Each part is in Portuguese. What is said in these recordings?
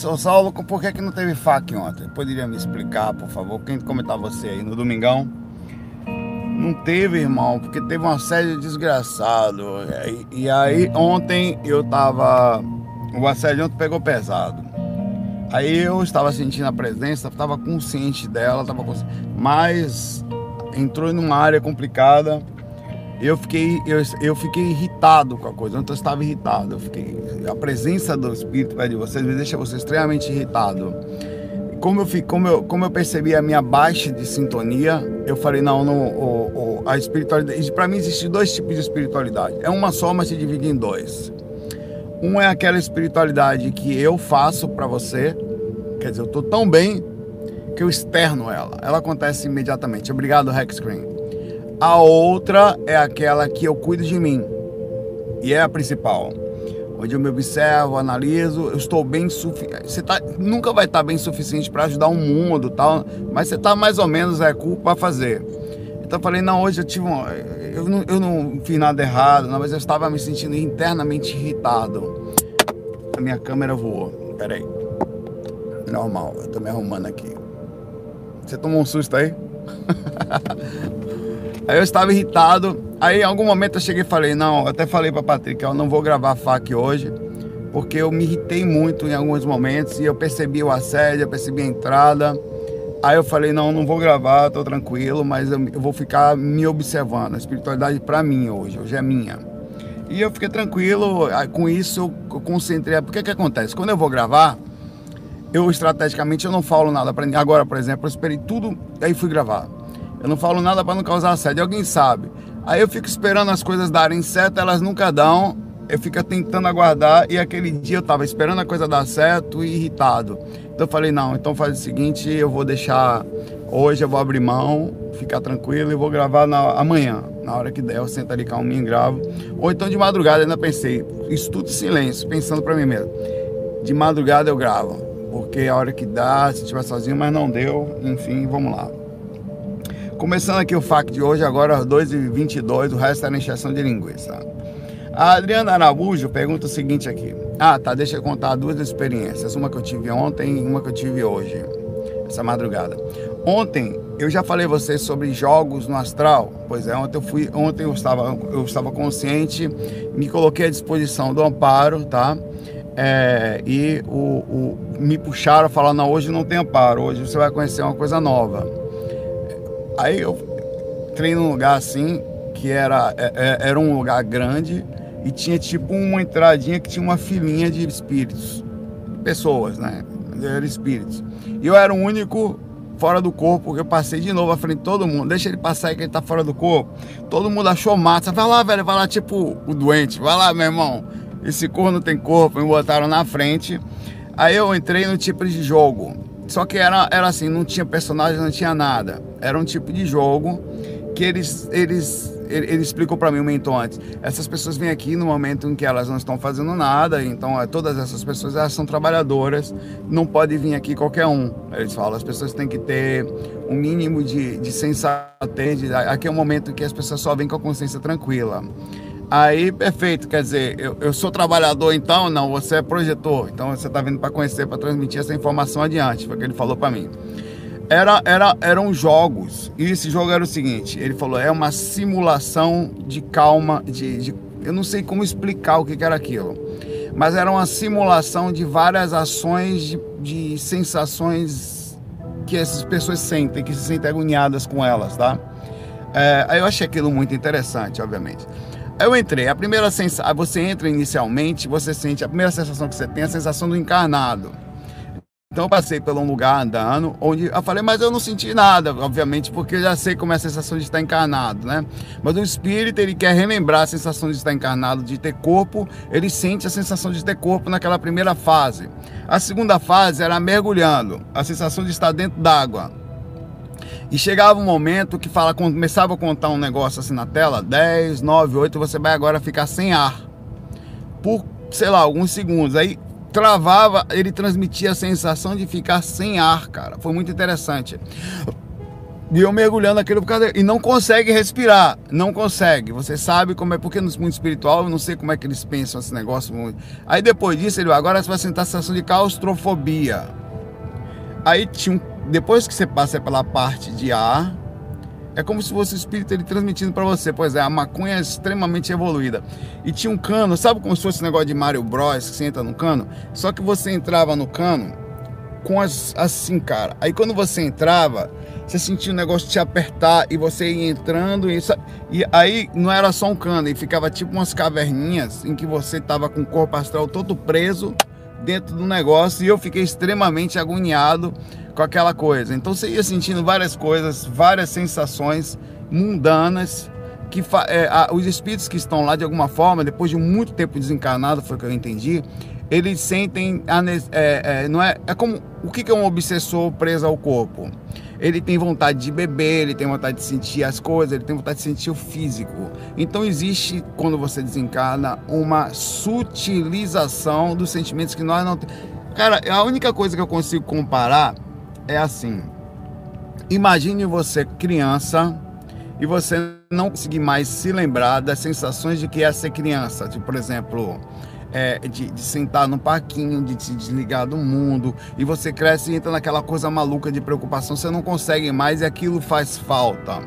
São Saulo, por que, que não teve FAQ ontem? Poderia me explicar, por favor? Quem comentar você aí no domingão? Não teve, irmão, porque teve uma série desgraçado. E, e aí ontem eu tava. O assédio ontem pegou pesado. Aí eu estava sentindo a presença, estava consciente dela, estava consciente, mas entrou numa área complicada eu fiquei, eu, eu fiquei irritado com a coisa. Ontem eu estava irritado. Eu fiquei, a presença do Espírito perto de vocês me deixa você extremamente irritado. Como eu, como, eu, como eu percebi a minha baixa de sintonia, eu falei: não, não o, o, a espiritualidade. Para mim, existem dois tipos de espiritualidade. É uma só, mas se divide em dois. Um é aquela espiritualidade que eu faço para você, quer dizer, eu estou tão bem que eu externo ela. Ela acontece imediatamente. Obrigado, Rex Screen. A outra é aquela que eu cuido de mim. E é a principal. Onde eu me observo, analiso, eu estou bem suficiente. Você tá, nunca vai estar bem suficiente para ajudar o mundo, tal, mas você está mais ou menos é culpa para fazer. Então eu falei, não, hoje eu tive um, eu não, eu não fiz nada errado, não, mas eu estava me sentindo internamente irritado. A minha câmera voou. Peraí. Normal, eu tô me arrumando aqui. Você tomou um susto aí? Aí eu estava irritado. Aí em algum momento eu cheguei e falei, não, até falei para Patrick, eu não vou gravar FAQ hoje, porque eu me irritei muito em alguns momentos e eu percebi o assédio, eu percebi a entrada. Aí eu falei, não, não vou gravar, tô tranquilo, mas eu, eu vou ficar me observando. A espiritualidade para mim hoje, hoje é minha. E eu fiquei tranquilo, com isso eu concentrei. Porque que acontece? Quando eu vou gravar, eu estrategicamente eu não falo nada para ninguém. Agora, por exemplo, eu esperei tudo, aí fui gravar. Eu não falo nada para não causar assédio, alguém sabe. Aí eu fico esperando as coisas darem certo, elas nunca dão. Eu fico tentando aguardar e aquele dia eu tava esperando a coisa dar certo e irritado. Então eu falei, não, então faz o seguinte, eu vou deixar hoje, eu vou abrir mão, ficar tranquilo e vou gravar na, amanhã. Na hora que der, eu sento ali calminho e gravo. Ou então de madrugada, ainda pensei, isso tudo em silêncio, pensando para mim mesmo. De madrugada eu gravo, porque a hora que dá, se estiver sozinho, mas não deu, enfim, vamos lá. Começando aqui o FAQ de hoje, agora às 2h22, o resto é na injeção de linguiça. A Adriana Araújo pergunta o seguinte aqui. Ah, tá, deixa eu contar duas experiências. Uma que eu tive ontem e uma que eu tive hoje, essa madrugada. Ontem, eu já falei a vocês sobre jogos no astral. Pois é, ontem eu fui, ontem eu estava, eu estava consciente, me coloquei à disposição do amparo, tá? É, e o, o, me puxaram falando, não, hoje não tem amparo, hoje você vai conhecer uma coisa nova. Aí eu entrei num lugar assim, que era, é, é, era um lugar grande e tinha tipo uma entradinha que tinha uma filinha de espíritos, pessoas, né? Eram espíritos. E eu era o único fora do corpo, porque eu passei de novo à frente de todo mundo. Deixa ele passar aí que ele tá fora do corpo. Todo mundo achou massa. Vai lá, velho, vai lá, tipo o doente. Vai lá, meu irmão. Esse corpo não tem corpo. Me botaram na frente. Aí eu entrei no tipo de jogo. Só que era, era assim, não tinha personagem, não tinha nada. Era um tipo de jogo que eles, eles ele, ele explicou para mim um momento antes. Essas pessoas vêm aqui no momento em que elas não estão fazendo nada, então é, todas essas pessoas elas são trabalhadoras, não pode vir aqui qualquer um. Eles falam, as pessoas têm que ter um mínimo de, de sensatez. Aqui é um momento em que as pessoas só vêm com a consciência tranquila. Aí, perfeito, quer dizer, eu, eu sou trabalhador então? Não, você é projetor. Então você está vindo para conhecer, para transmitir essa informação adiante, foi o que ele falou para mim. Era, era, eram jogos, e esse jogo era o seguinte: ele falou, é uma simulação de calma, de, de eu não sei como explicar o que, que era aquilo, mas era uma simulação de várias ações, de, de sensações que essas pessoas sentem, que se sentem agoniadas com elas, tá? É, eu achei aquilo muito interessante, obviamente. Eu entrei, a primeira sensação, você entra inicialmente, você sente, a primeira sensação que você tem é a sensação do encarnado. Então eu passei por um lugar andando, onde eu falei, mas eu não senti nada, obviamente, porque eu já sei como é a sensação de estar encarnado, né? Mas o espírito, ele quer relembrar a sensação de estar encarnado, de ter corpo, ele sente a sensação de ter corpo naquela primeira fase. A segunda fase era mergulhando, a sensação de estar dentro d'água. E chegava um momento que fala, começava a contar um negócio assim na tela, 10, 9, 8, você vai agora ficar sem ar. Por, sei lá, alguns segundos. Aí travava, ele transmitia a sensação de ficar sem ar, cara. Foi muito interessante. E eu mergulhando naquele e não consegue respirar, não consegue. Você sabe como é, porque no mundo espiritual, eu não sei como é que eles pensam esse negócio. Aí depois disso, ele agora você vai sentar a sensação de claustrofobia. Aí tinha um, depois que você passa pela parte de ar, é como se fosse o espírito ele transmitindo para você. Pois é, a maconha é extremamente evoluída. E tinha um cano, sabe como se fosse esse negócio de Mario Bros, que você entra no cano? Só que você entrava no cano com as assim, cara. Aí quando você entrava, você sentia o negócio te apertar e você ia entrando e, e aí não era só um cano, e ficava tipo umas caverninhas em que você tava com o corpo astral todo preso dentro do negócio e eu fiquei extremamente agoniado com aquela coisa. Então você ia sentindo várias coisas, várias sensações mundanas que é, a, os espíritos que estão lá de alguma forma, depois de muito tempo desencarnado, foi o que eu entendi, eles sentem é, é, não é é como o que é um obsessor preso ao corpo ele tem vontade de beber ele tem vontade de sentir as coisas ele tem vontade de sentir o físico então existe quando você desencarna uma sutilização dos sentimentos que nós não temos cara a única coisa que eu consigo comparar é assim. Imagine você criança e você não conseguir mais se lembrar das sensações de que é ser criança. Tipo, por exemplo é, de, de, sentar no parquinho, de se desligar do mundo, e você cresce e entra naquela coisa maluca de preocupação, você não consegue mais e aquilo faz falta.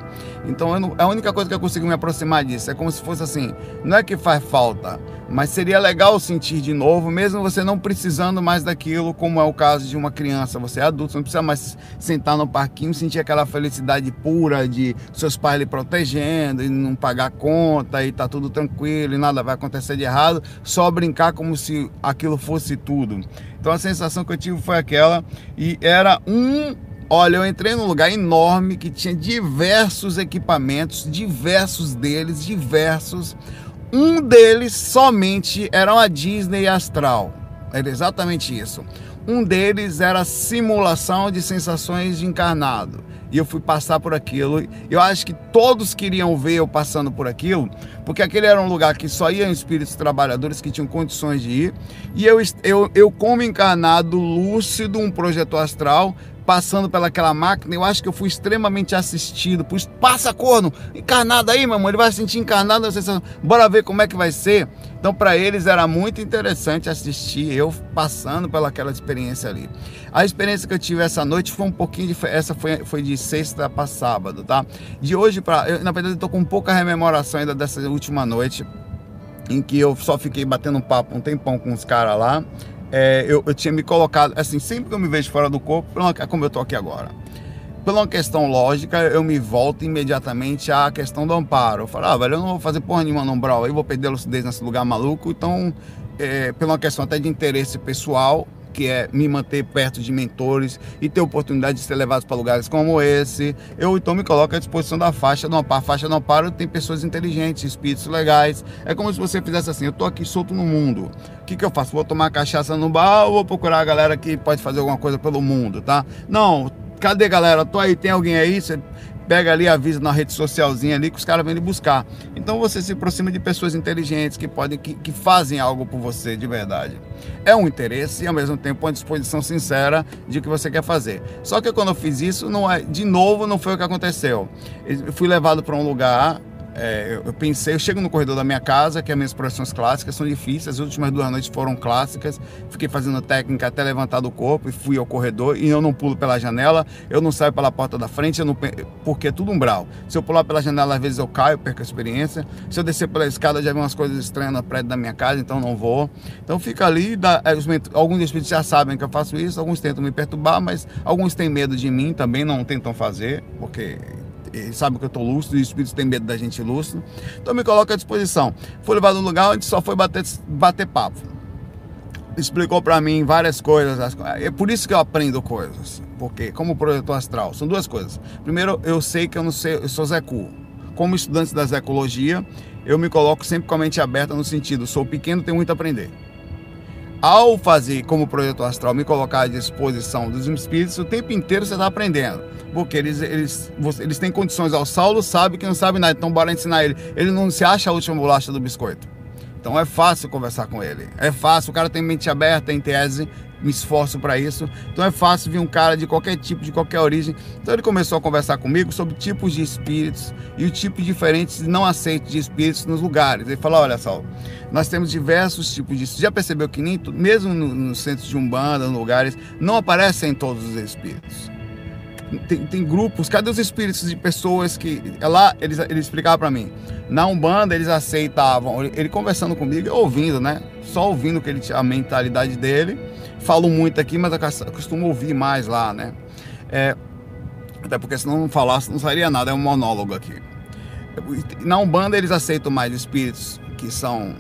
Então não, a única coisa que eu consigo me aproximar disso é como se fosse assim: não é que faz falta, mas seria legal sentir de novo, mesmo você não precisando mais daquilo, como é o caso de uma criança. Você é adulto, você não precisa mais sentar no parquinho, sentir aquela felicidade pura de seus pais lhe protegendo e não pagar conta e tá tudo tranquilo e nada vai acontecer de errado, só brincar como se aquilo fosse tudo. Então a sensação que eu tive foi aquela e era um Olha, eu entrei num lugar enorme que tinha diversos equipamentos, diversos deles, diversos. Um deles somente era uma Disney Astral. Era exatamente isso. Um deles era simulação de sensações de encarnado. E eu fui passar por aquilo. Eu acho que todos queriam ver eu passando por aquilo, porque aquele era um lugar que só iam espíritos trabalhadores que tinham condições de ir. E eu, eu, eu como encarnado lúcido, um projeto astral, passando pelaquela máquina, eu acho que eu fui extremamente assistido. Por passa corno, encarnado aí, meu irmão, ele vai sentir encarnado, bora ver como é que vai ser. Então, para eles era muito interessante assistir eu passando pelaquela experiência ali. A experiência que eu tive essa noite foi um pouquinho de. Essa foi, foi de sexta para sábado, tá? De hoje para. Na verdade, eu tô com pouca rememoração ainda dessa última noite, em que eu só fiquei batendo papo um tempão com os caras lá é, eu, eu, tinha me colocado, assim, sempre que eu me vejo fora do corpo, como eu tô aqui agora, por uma questão lógica, eu me volto imediatamente à questão do amparo. Eu falo, ah, velho, eu não vou fazer porra nenhuma no umbral, eu vou perder a lucidez nesse lugar maluco, então, é, por uma questão até de interesse pessoal, que é me manter perto de mentores e ter oportunidade de ser levado para lugares como esse. Eu então me coloco à disposição da faixa amparo. A faixa do amparo tem pessoas inteligentes, espíritos legais. É como se você fizesse assim: eu tô aqui solto no mundo. O que, que eu faço? Vou tomar cachaça no bar ou vou procurar a galera que pode fazer alguma coisa pelo mundo, tá? Não, cadê galera? Tô aí, tem alguém aí? Você pega ali, avisa na rede socialzinha ali que os caras vêm lhe buscar. Então você se aproxima de pessoas inteligentes que podem, que, que fazem algo por você de verdade. É um interesse e ao mesmo tempo uma disposição sincera de o que você quer fazer. Só que quando eu fiz isso, não é, de novo, não foi o que aconteceu. Eu fui levado para um lugar é, eu pensei, eu chego no corredor da minha casa, que as minhas profissões clássicas são difíceis, as últimas duas noites foram clássicas, fiquei fazendo técnica até levantar do corpo e fui ao corredor e eu não pulo pela janela, eu não saio pela porta da frente, eu não, porque é tudo umbral. Se eu pular pela janela, às vezes eu caio, perco a experiência. Se eu descer pela escada, já vi umas coisas estranhas no prédio da minha casa, então não vou. Então fica ali, dá, é, alguns espíritos já sabem que eu faço isso, alguns tentam me perturbar, mas alguns têm medo de mim também, não tentam fazer, porque ele sabe que eu estou lúcido e o espírito tem medo da gente lúcido. Então me coloca à disposição. Fui levado num lugar onde só foi bater, bater papo. Explicou para mim várias coisas. É por isso que eu aprendo coisas. Porque, como projetor astral, são duas coisas. Primeiro, eu sei que eu não sei, eu sou Zecu. Como estudante da Zecologia, eu me coloco sempre com a mente aberta no sentido, sou pequeno, tenho muito a aprender ao fazer como projeto astral, me colocar à disposição dos espíritos, o tempo inteiro você está aprendendo. Porque eles, eles, eles têm condições. O Saulo sabe que não sabe nada, então bora ensinar ele. Ele não se acha a última bolacha do biscoito. Então é fácil conversar com ele. É fácil, o cara tem mente aberta, em tese, me esforço para isso. Então é fácil vir um cara de qualquer tipo, de qualquer origem. Então ele começou a conversar comigo sobre tipos de espíritos e o tipo diferentes não aceitos de espíritos nos lugares. Ele falou: olha só, nós temos diversos tipos de. Já percebeu que nem mesmo nos no centros de umbanda, nos lugares, não aparecem todos os espíritos tem, tem, grupos, cadê os espíritos de pessoas que. É lá eles, ele explicava para mim. Na Umbanda eles aceitavam, ele, conversando comigo, ouvindo, né? Só ouvindo que ele a mentalidade dele. Falo muito aqui, mas eu costumo ouvir mais lá, né? É, até porque se não falasse, não sairia nada, é um monólogo aqui. Na Umbanda eles aceitam mais espíritos que são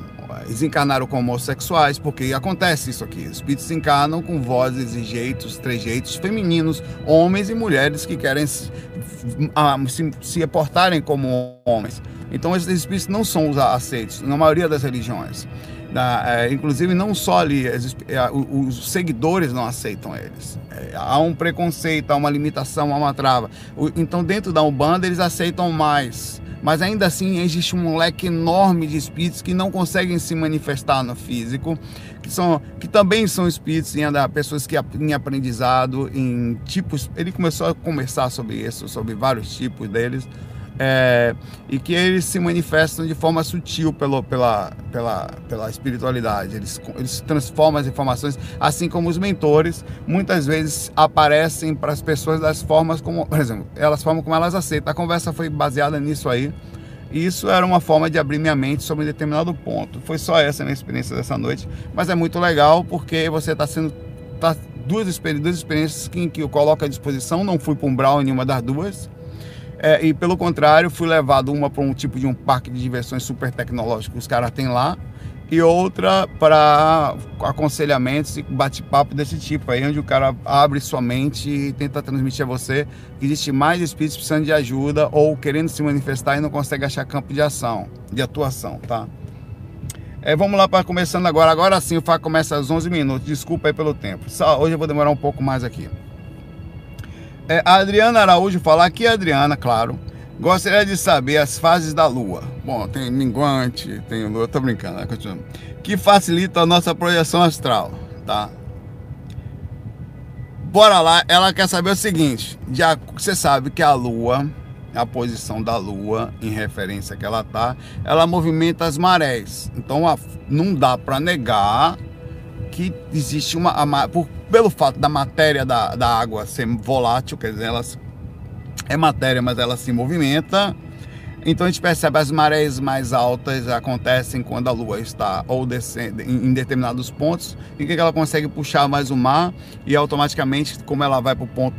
eles encarnaram como homossexuais, porque acontece isso aqui. Os espíritos se encarnam com vozes e jeitos, trejeitos femininos, homens e mulheres que querem se, se, se portarem como homens. Então, esses espíritos não são aceitos na maioria das religiões. É, inclusive, não só ali, os, é, os seguidores não aceitam eles. É, há um preconceito, há uma limitação, há uma trava. O, então, dentro da Umbanda, eles aceitam mais mas ainda assim existe um leque enorme de espíritos que não conseguem se manifestar no físico, que, são, que também são espíritos em pessoas que em aprendizado, em tipos. Ele começou a conversar sobre isso, sobre vários tipos deles é, e que eles se manifestam de forma sutil pelo, pela, pela, pela espiritualidade. Eles, eles transformam as informações, assim como os mentores muitas vezes aparecem para as pessoas das formas como, por exemplo, elas formam como elas aceitam. A conversa foi baseada nisso aí. E isso era uma forma de abrir minha mente sobre um determinado ponto. Foi só essa a minha experiência dessa noite, mas é muito legal porque você está sendo tá, duas, duas experiências que, que eu coloco à disposição. Não fui para um Brown em nenhuma das duas é, e pelo contrário, fui levado uma para um tipo de um parque de diversões super tecnológico que os caras têm lá, e outra para aconselhamentos e bate-papo desse tipo aí, onde o cara abre sua mente e tenta transmitir a você que existe mais espíritos precisando de ajuda ou querendo se manifestar e não consegue achar campo de ação, de atuação, tá? É, vamos lá para começando agora. Agora sim, o FAC começa às 11 minutos. Desculpa aí pelo tempo. Só, hoje eu vou demorar um pouco mais aqui. É, a Adriana Araújo fala aqui, Adriana, claro. Gostaria de saber as fases da Lua. Bom, tem minguante, tem Lua, tô brincando, né? Continuando. Que facilita a nossa projeção astral, tá? Bora lá, ela quer saber o seguinte: já você sabe que a Lua, a posição da Lua, em referência que ela tá, ela movimenta as marés. Então não dá para negar que existe uma. Por, pelo fato da matéria da, da água ser volátil, quer dizer, ela é matéria, mas ela se movimenta. Então a gente percebe as marés mais altas acontecem quando a Lua está ou descendo em determinados pontos, em que ela consegue puxar mais o mar e automaticamente, como ela vai para o ponto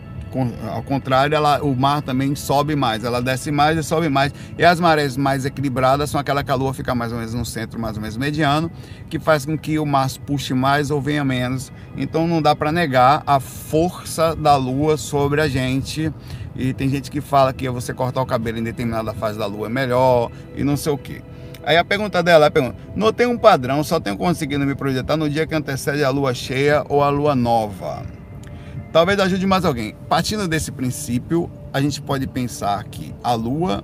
ao contrário, ela, o mar também sobe mais, ela desce mais e sobe mais. E as marés mais equilibradas são aquela lua fica mais ou menos no centro, mais ou menos mediano, que faz com que o mar puxe mais ou venha menos. Então não dá para negar a força da lua sobre a gente. E tem gente que fala que você cortar o cabelo em determinada fase da lua é melhor e não sei o que. Aí a pergunta dela é: pergunta, não tem um padrão, só tenho conseguido me projetar no dia que antecede a lua cheia ou a lua nova. Talvez ajude mais alguém. Partindo desse princípio, a gente pode pensar que a Lua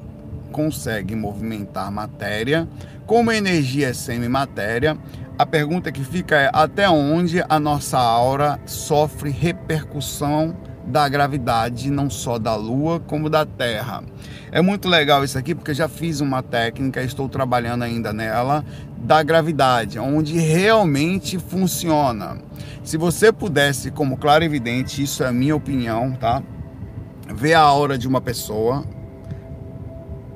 consegue movimentar matéria, como a energia é semimatéria, a pergunta que fica é até onde a nossa aura sofre repercussão da gravidade, não só da Lua, como da Terra. É muito legal isso aqui porque já fiz uma técnica, estou trabalhando ainda nela, da gravidade, onde realmente funciona. Se você pudesse, como claro evidente, isso é a minha opinião, tá? Ver a aura de uma pessoa,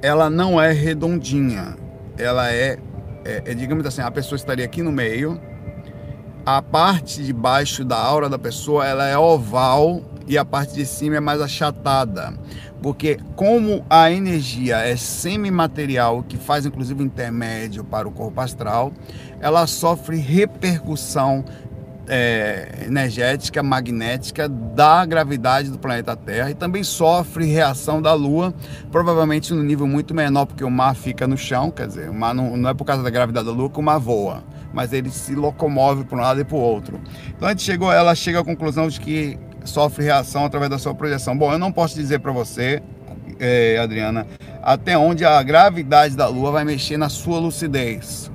ela não é redondinha, ela é, é, é digamos assim, a pessoa estaria aqui no meio, a parte de baixo da aura da pessoa ela é oval e a parte de cima é mais achatada. Porque como a energia é semimaterial, que faz inclusive intermédio para o corpo astral, ela sofre repercussão é, energética, magnética da gravidade do planeta Terra e também sofre reação da Lua, provavelmente no nível muito menor, porque o mar fica no chão, quer dizer, o mar não, não é por causa da gravidade da Lua que o mar voa, mas ele se locomove para um lado e para o outro. Então a gente chegou, ela chega à conclusão de que sofre reação através da sua projeção. Bom, eu não posso dizer para você, é, Adriana, até onde a gravidade da Lua vai mexer na sua lucidez.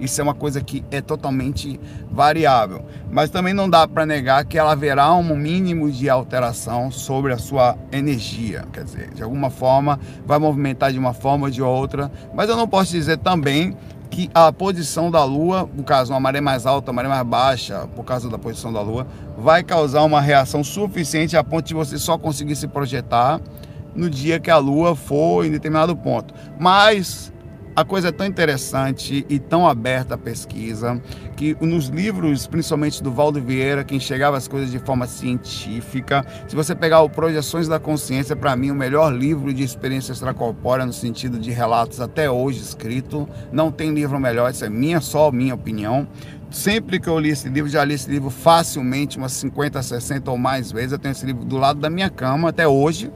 Isso é uma coisa que é totalmente variável. Mas também não dá para negar que ela haverá um mínimo de alteração sobre a sua energia. Quer dizer, de alguma forma vai movimentar de uma forma ou de outra. Mas eu não posso dizer também que a posição da Lua, no caso, uma maré mais alta, uma maré mais baixa, por causa da posição da Lua, vai causar uma reação suficiente a ponto de você só conseguir se projetar no dia que a Lua for em determinado ponto. Mas a coisa é tão interessante e tão aberta à pesquisa que nos livros, principalmente do Valdo Vieira, que enxergava as coisas de forma científica, se você pegar o Projeções da Consciência, para mim, o melhor livro de experiência extracorpórea no sentido de relatos até hoje escrito, não tem livro melhor, isso é minha, só minha opinião. Sempre que eu li esse livro, já li esse livro facilmente, umas 50, 60 ou mais vezes. Eu tenho esse livro do lado da minha cama até hoje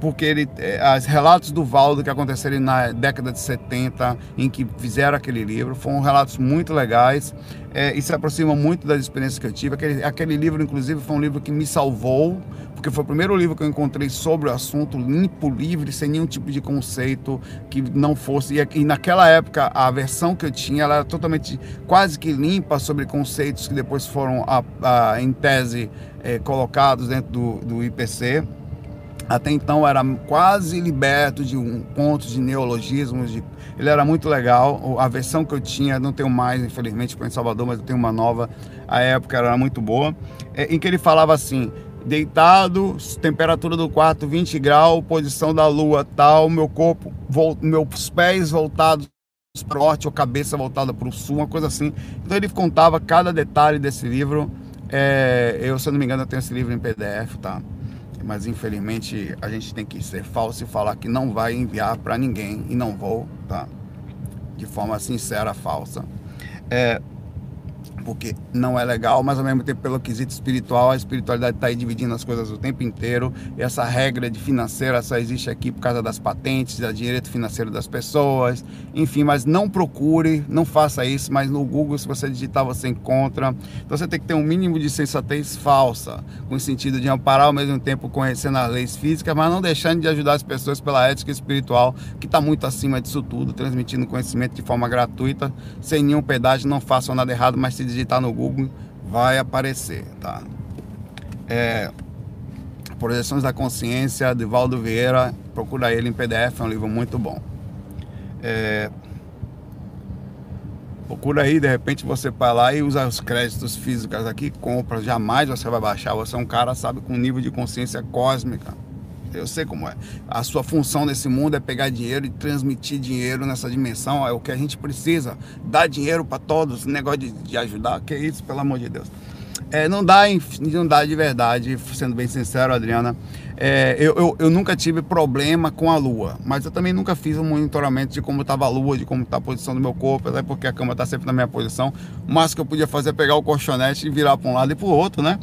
porque ele, as é, relatos do Valdo que aconteceram na década de 70, em que fizeram aquele livro, foram relatos muito legais é, e se aproximam muito das experiências que eu tive. Aquele, aquele livro, inclusive, foi um livro que me salvou, porque foi o primeiro livro que eu encontrei sobre o assunto, limpo, livre, sem nenhum tipo de conceito que não fosse. E, e naquela época, a versão que eu tinha ela era totalmente, quase que limpa sobre conceitos que depois foram, a, a, em tese, é, colocados dentro do, do IPC. Até então era quase liberto de um ponto de neologismos. De... Ele era muito legal. A versão que eu tinha, não tenho mais, infelizmente, foi em Salvador, mas eu tenho uma nova. A época era muito boa. É, em que ele falava assim: deitado, temperatura do quarto 20 graus, posição da lua tal, meu corpo, meus pés voltados para o norte ou cabeça voltada para o sul, uma coisa assim. Então ele contava cada detalhe desse livro. É, eu, se eu não me engano, eu tenho esse livro em PDF, tá? mas infelizmente a gente tem que ser falso e falar que não vai enviar para ninguém e não vou, tá? De forma sincera, falsa. É, porque não é legal, mas ao mesmo tempo, pelo quesito espiritual, a espiritualidade está aí dividindo as coisas o tempo inteiro. E essa regra de financeira só existe aqui por causa das patentes, da direito financeiro das pessoas, enfim, mas não procure, não faça isso, mas no Google, se você digitar, você encontra. Então você tem que ter um mínimo de sensatez falsa, com o sentido de amparar ao mesmo tempo conhecendo as leis físicas, mas não deixando de ajudar as pessoas pela ética espiritual, que está muito acima disso tudo, transmitindo conhecimento de forma gratuita, sem nenhum pedágio, não façam nada errado, mas se digitar no Google, vai aparecer, tá? É, Projeções da Consciência, de Valdo Vieira, procura ele em PDF, é um livro muito bom. É, procura aí, de repente você vai lá e usa os créditos físicos aqui, compra, jamais você vai baixar, você é um cara, sabe, com nível de consciência cósmica eu sei como é. A sua função nesse mundo é pegar dinheiro e transmitir dinheiro nessa dimensão. É o que a gente precisa. Dar dinheiro para todos. Negócio de, de, ajudar. Que isso, pelo amor de Deus. É, não, dá, não dá de verdade, sendo bem sincero, Adriana. É, eu, eu, eu, nunca tive problema com a lua, mas eu também nunca fiz um monitoramento de como estava a lua, de como está a posição do meu corpo, até porque a cama está sempre na minha posição. O máximo que eu podia fazer é pegar o colchonete e virar para um lado e para o outro, né?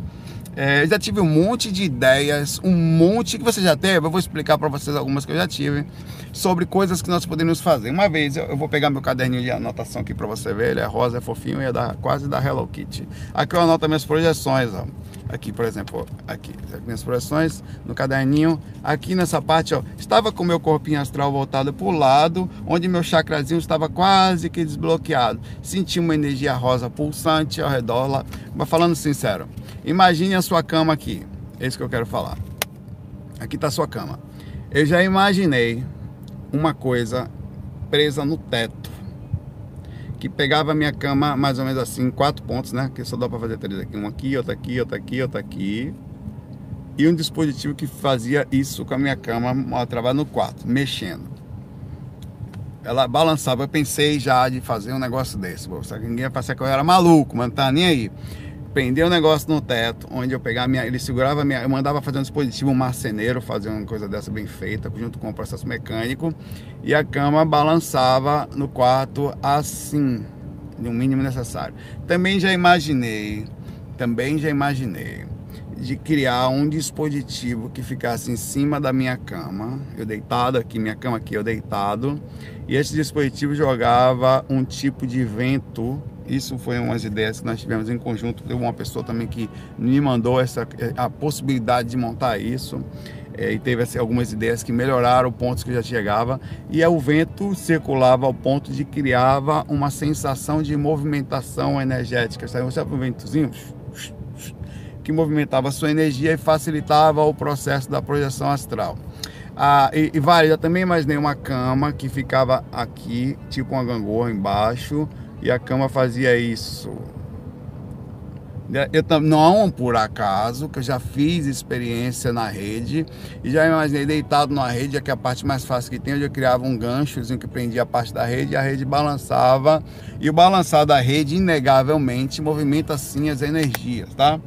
É, já tive um monte de ideias, um monte que você já teve. Eu vou explicar para vocês algumas que eu já tive sobre coisas que nós poderíamos fazer. Uma vez eu, eu vou pegar meu caderninho de anotação aqui para você ver. Ele é rosa, é fofinho e é da, quase da Hello Kitty. Aqui eu anoto minhas projeções, ó. Aqui, por exemplo, aqui, minhas projeções no caderninho. Aqui nessa parte, ó, estava com meu corpinho astral voltado para o lado, onde meu chakrazinho estava quase que desbloqueado. Senti uma energia rosa pulsante ao redor lá. Mas falando sincero, Imagine a sua cama aqui. É isso que eu quero falar. Aqui está a sua cama. Eu já imaginei uma coisa presa no teto que pegava a minha cama mais ou menos assim, quatro pontos, né? Que só dá para fazer três aqui, um aqui, outro aqui, outro aqui, outro aqui. E um dispositivo que fazia isso com a minha cama, trabalhando no quarto, mexendo. Ela balançava. Eu pensei já de fazer um negócio desse. Só que ninguém ia pensar que eu era maluco, mas não tá nem aí prender o um negócio no teto, onde eu pegava minha, ele segurava minha, eu mandava fazer um dispositivo um marceneiro, fazer uma coisa dessa bem feita, junto com o processo mecânico, e a cama balançava no quarto assim, no mínimo necessário. Também já imaginei, também já imaginei de criar um dispositivo que ficasse em cima da minha cama, eu deitado aqui, minha cama aqui, eu deitado, e esse dispositivo jogava um tipo de vento isso foi umas ideias que nós tivemos em conjunto. Teve uma pessoa também que me mandou essa, a possibilidade de montar isso. é, e teve assim, algumas ideias que melhoraram pontos que já chegava e o vento circulava ao ponto de criava uma sensação de movimentação energética. Sabe, sabe um ventozinho? Que movimentava a sua energia e facilitava o processo da projeção astral. Ah, e, e eu também imaginei uma cama que ficava aqui, tipo uma gangorra embaixo, e a cama fazia isso. Eu não por acaso, que eu já fiz experiência na rede e já imaginei deitado na rede, que é a parte mais fácil que tem, onde eu criava um ganchozinho que prendia a parte da rede e a rede balançava. E o balançar da rede, inegavelmente, movimenta sim as energias, tá?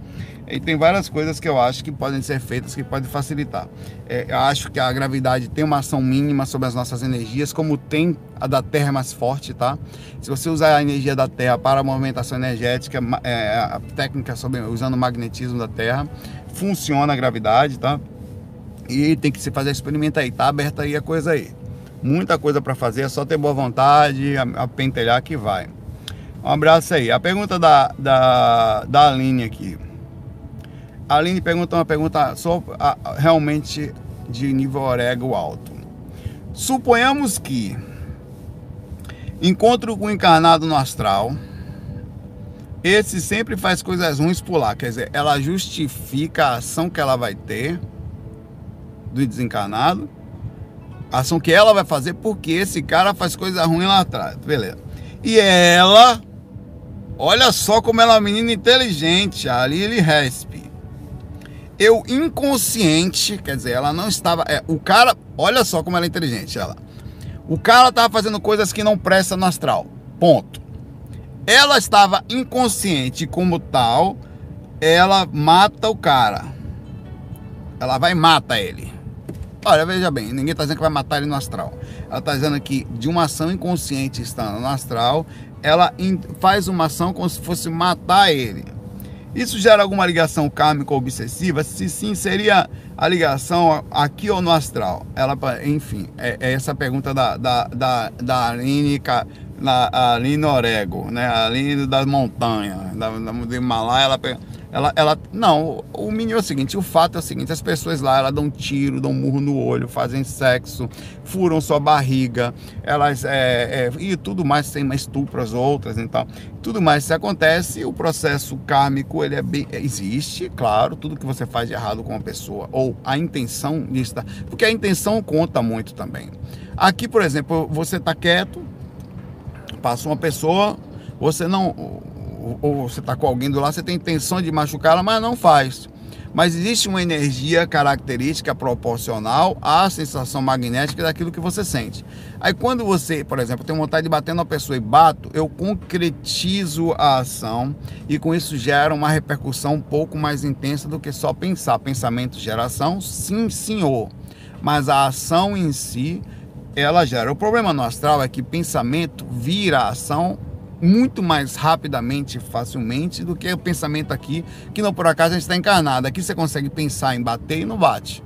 E tem várias coisas que eu acho que podem ser feitas que podem facilitar. É, eu acho que a gravidade tem uma ação mínima sobre as nossas energias, como tem a da Terra mais forte, tá? Se você usar a energia da Terra para a movimentação energética, é, a técnica sobre, usando o magnetismo da Terra, funciona a gravidade, tá? E tem que se fazer experimento aí, tá aberta aí a coisa aí. Muita coisa para fazer, é só ter boa vontade, a, a pentelhar que vai. Um abraço aí. A pergunta da, da, da Aline aqui. Aline pergunta uma pergunta só realmente de nível orego alto. Suponhamos que encontro com o encarnado no astral, esse sempre faz coisas ruins por lá, quer dizer, ela justifica a ação que ela vai ter do desencarnado, a ação que ela vai fazer porque esse cara faz coisa ruim lá atrás, beleza. E ela, olha só como ela é uma menina inteligente, a Lili Resp eu inconsciente, quer dizer, ela não estava. É, o cara, olha só como ela é inteligente, ela. O cara estava fazendo coisas que não prestam no astral. Ponto. Ela estava inconsciente como tal, ela mata o cara. Ela vai e mata ele. Olha, veja bem, ninguém está dizendo que vai matar ele no astral. Ela está dizendo que de uma ação inconsciente estando no astral, ela faz uma ação como se fosse matar ele. Isso gera alguma ligação kármica obsessiva? Se sim, seria a ligação aqui ou no astral? Ela, enfim, é, é essa pergunta da, da, da, da Aline, da Aline Orego, né? A Aline das montanhas, da, da, do Himalaia, ela ela, ela, não, o mínimo é o seguinte, o fato é o seguinte, as pessoas lá, elas dão tiro, dão murro no olho, fazem sexo, furam sua barriga, elas, é, é, e tudo mais, tem mais estupro as outras, então, tudo mais se acontece, o processo kármico, ele é bem, existe, claro, tudo que você faz de errado com uma pessoa, ou a intenção disso, porque a intenção conta muito também. Aqui, por exemplo, você está quieto, passa uma pessoa, você não ou você está com alguém do lado, você tem intenção de machucá-la, mas não faz. Mas existe uma energia característica proporcional à sensação magnética daquilo que você sente. Aí quando você, por exemplo, tem vontade de bater numa pessoa e bato, eu concretizo a ação e com isso gera uma repercussão um pouco mais intensa do que só pensar. Pensamento, geração, sim, senhor. Mas a ação em si, ela gera. O problema no astral é que pensamento vira ação muito mais rapidamente, facilmente, do que o pensamento aqui, que não por acaso a gente está encarnado. Aqui você consegue pensar em bater e não bate.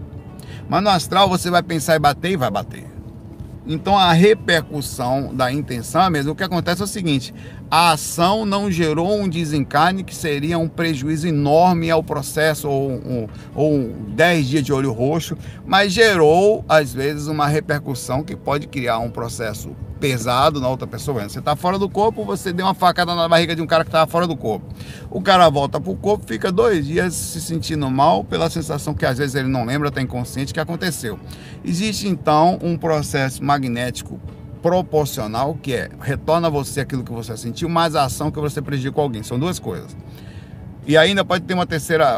Mas no astral você vai pensar em bater e vai bater. Então a repercussão da intenção é mesmo. O que acontece é o seguinte: a ação não gerou um desencarne que seria um prejuízo enorme ao processo, ou, ou, ou 10 dias de olho roxo, mas gerou, às vezes, uma repercussão que pode criar um processo pesado na outra pessoa. Você está fora do corpo, você deu uma facada na barriga de um cara que estava fora do corpo. O cara volta para o corpo, fica dois dias se sentindo mal pela sensação que às vezes ele não lembra, está inconsciente que aconteceu. Existe então um processo magnético proporcional que é retorna a você aquilo que você sentiu, mais a ação que você prejudicou alguém. São duas coisas. E ainda pode ter uma terceira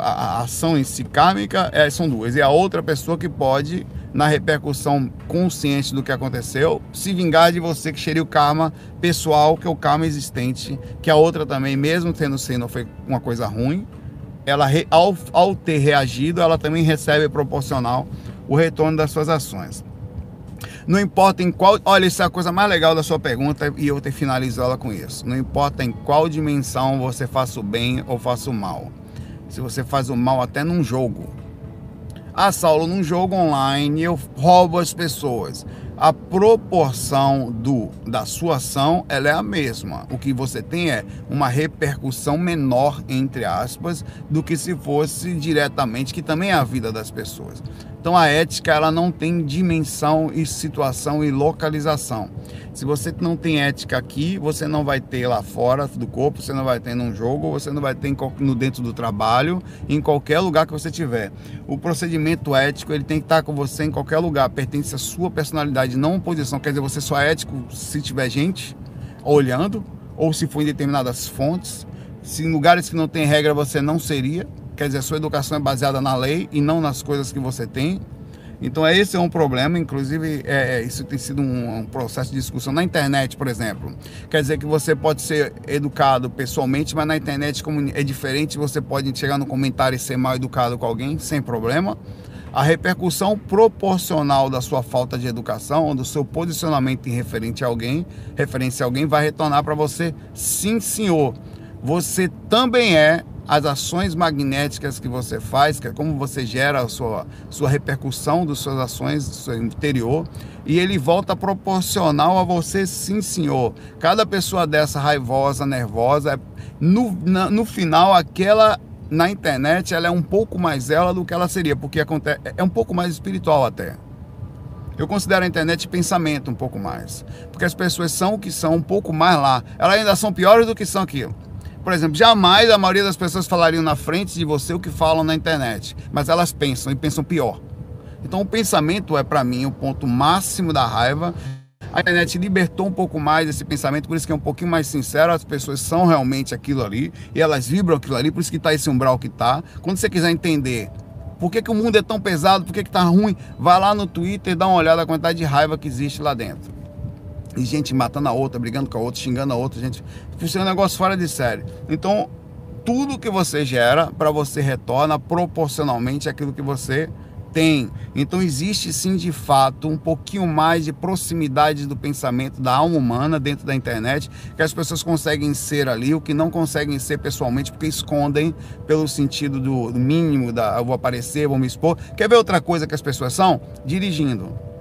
ação em si kármica, é, são duas. E a outra pessoa que pode na repercussão consciente do que aconteceu, se vingar de você que cheira o karma pessoal, que é o karma existente, que a outra também, mesmo tendo sido foi uma coisa ruim, ela ao, ao ter reagido, ela também recebe proporcional o retorno das suas ações. Não importa em qual. Olha, isso é a coisa mais legal da sua pergunta e eu te finalizo ela com isso. Não importa em qual dimensão você faça o bem ou faça o mal. Se você faz o mal até num jogo, ah, Saulo, num jogo online eu roubo as pessoas. a proporção do, da sua ação ela é a mesma. O que você tem é uma repercussão menor, entre aspas, do que se fosse diretamente, que também é a vida das pessoas. Então a ética ela não tem dimensão e situação e localização. Se você não tem ética aqui, você não vai ter lá fora do corpo, você não vai ter num jogo, você não vai ter no dentro do trabalho, em qualquer lugar que você tiver. O procedimento ético ele tem que estar com você em qualquer lugar, pertence à sua personalidade, não posição. Quer dizer, você só é ético se tiver gente olhando ou se for em determinadas fontes. Se em lugares que não tem regra você não seria quer dizer, sua educação é baseada na lei e não nas coisas que você tem. Então esse é um problema, inclusive é, é, isso tem sido um, um, processo de discussão na internet, por exemplo. Quer dizer que você pode ser educado pessoalmente, mas na internet como é diferente, você pode chegar no comentário e ser mal educado com alguém sem problema. A repercussão proporcional da sua falta de educação ou do seu posicionamento em referente a alguém, referência a alguém, vai retornar para você, sim, senhor. Você também é as ações magnéticas que você faz, que é como você gera a sua, sua repercussão das suas ações do seu interior, e ele volta proporcional a você, sim, senhor. Cada pessoa dessa raivosa, nervosa, no, na, no final, aquela na internet, ela é um pouco mais ela do que ela seria, porque acontece, é um pouco mais espiritual até. Eu considero a internet pensamento um pouco mais, porque as pessoas são o que são um pouco mais lá. Elas ainda são piores do que são aquilo. Por exemplo, jamais a maioria das pessoas falariam na frente de você o que falam na internet, mas elas pensam e pensam pior. Então, o pensamento é para mim o ponto máximo da raiva. A internet libertou um pouco mais esse pensamento, por isso que é um pouquinho mais sincero, as pessoas são realmente aquilo ali e elas vibram aquilo ali, por isso que está esse umbral que está. Quando você quiser entender por que, que o mundo é tão pesado, por que está ruim, vai lá no Twitter e dá uma olhada na quantidade de raiva que existe lá dentro e gente matando a outra, brigando com a outra, xingando a outra, gente. Isso é um negócio fora de série. Então, tudo que você gera, para você retorna proporcionalmente aquilo que você tem. Então existe sim de fato um pouquinho mais de proximidade do pensamento da alma humana dentro da internet, que as pessoas conseguem ser ali, o que não conseguem ser pessoalmente, porque escondem pelo sentido do, mínimo da eu vou aparecer, vou me expor. Quer ver outra coisa que as pessoas são? Dirigindo.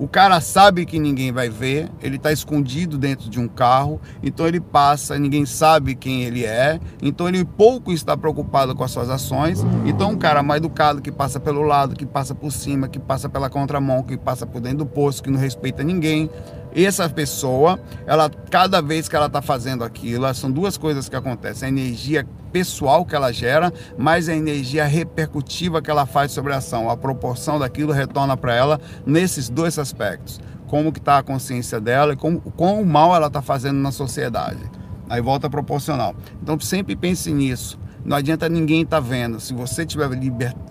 O cara sabe que ninguém vai ver, ele está escondido dentro de um carro, então ele passa, ninguém sabe quem ele é, então ele pouco está preocupado com as suas ações. Então, um cara mais educado que passa pelo lado, que passa por cima, que passa pela contramão, que passa por dentro do poço, que não respeita ninguém, essa pessoa, ela cada vez que ela está fazendo aquilo, são duas coisas que acontecem: a energia pessoal que ela gera, mais a energia repercutiva que ela faz sobre a ação. A proporção daquilo retorna para ela nesses dois aspectos: como que está a consciência dela e como, quão mal ela está fazendo na sociedade. Aí volta proporcional. Então sempre pense nisso. Não adianta ninguém estar tá vendo. Se você estiver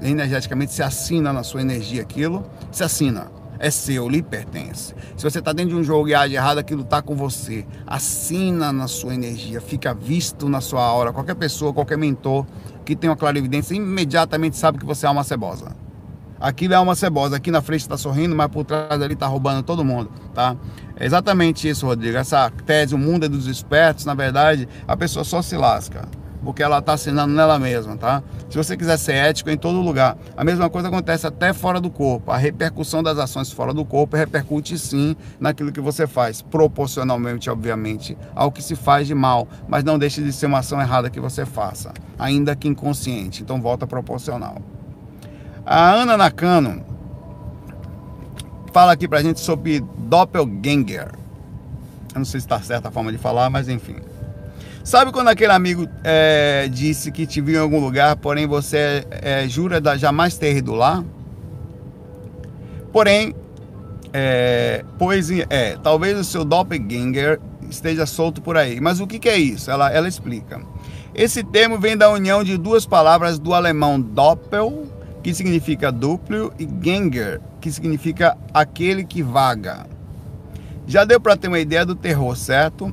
energeticamente, se assina na sua energia aquilo, se assina é seu, lhe pertence. Se você está dentro de um jogo e age errado, aquilo está com você. Assina na sua energia, fica visto na sua aura. Qualquer pessoa, qualquer mentor que tem uma clarividência, imediatamente sabe que você é uma cebosa. Aquilo é uma cebosa, aqui na frente está sorrindo, mas por trás ali está roubando todo mundo, tá? É exatamente isso, Rodrigo. Essa tese, o mundo é dos espertos, na verdade, a pessoa só se lasca porque ela está assinando nela mesma, tá? Se você quiser ser ético, em todo lugar. A mesma coisa acontece até fora do corpo. A repercussão das ações fora do corpo repercute sim naquilo que você faz, proporcionalmente, obviamente, ao que se faz de mal, mas não deixe de ser uma ação errada que você faça, ainda que inconsciente. Então volta proporcional. A Ana Nakano fala aqui pra gente sobre doppelganger. Eu não sei se está certa a forma de falar, mas enfim. Sabe quando aquele amigo é, disse que te viu em algum lugar, porém você é, jura da, jamais ter ido lá? Porém, é, pois é, talvez o seu doppelganger esteja solto por aí. Mas o que, que é isso? Ela, ela explica. Esse termo vem da união de duas palavras do alemão doppel, que significa duplo, e ganger, que significa aquele que vaga. Já deu para ter uma ideia do terror, certo?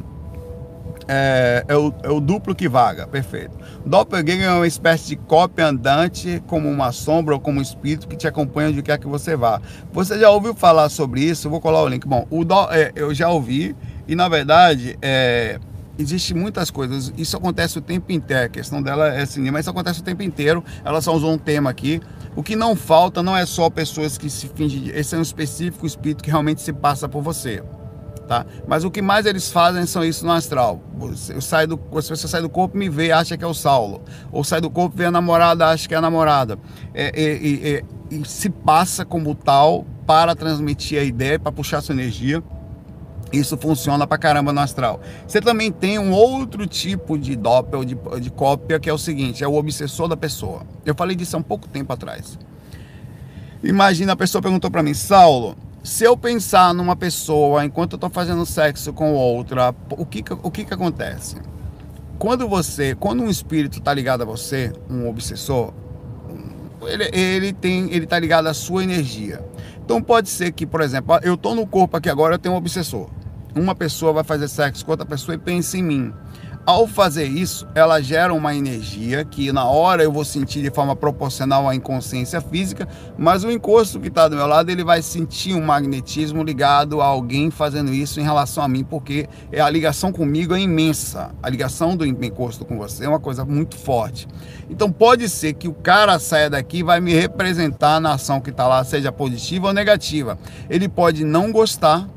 É, é, o, é o duplo que vaga, perfeito. Doppelganger é uma espécie de cópia andante, como uma sombra ou como um espírito que te acompanha onde quer que você vá. Você já ouviu falar sobre isso? Vou colar o link. Bom, o do, é, eu já ouvi e na verdade é, existe muitas coisas. Isso acontece o tempo inteiro. A questão dela é cinema, mas isso acontece o tempo inteiro. Ela só usou um tema aqui O que não falta não é só pessoas que se fingem. Esse é um específico espírito que realmente se passa por você. Tá? Mas o que mais eles fazem são isso no astral. Eu saio do, se você sai do corpo, me vê, acha que é o Saulo. Ou sai do corpo, vê a namorada, acha que é a namorada. É, é, é, e se passa como tal para transmitir a ideia, para puxar sua energia. Isso funciona pra caramba no astral. Você também tem um outro tipo de doppel, de, de cópia, que é o seguinte: é o obsessor da pessoa. Eu falei disso há um pouco tempo atrás. Imagina, a pessoa perguntou para mim, Saulo, se eu pensar numa pessoa enquanto eu estou fazendo sexo com outra, o que, o que, que acontece? Quando você, quando um espírito está ligado a você, um obsessor, ele, ele tem, ele está ligado à sua energia. Então pode ser que, por exemplo, eu estou no corpo aqui agora, eu tenho um obsessor. Uma pessoa vai fazer sexo com outra pessoa e pensa em mim. Ao fazer isso, ela gera uma energia que na hora eu vou sentir de forma proporcional à inconsciência física, mas o encosto que está do meu lado, ele vai sentir um magnetismo ligado a alguém fazendo isso em relação a mim, porque é a ligação comigo é imensa. A ligação do encosto com você é uma coisa muito forte. Então pode ser que o cara saia daqui e vai me representar na ação que está lá, seja positiva ou negativa. Ele pode não gostar,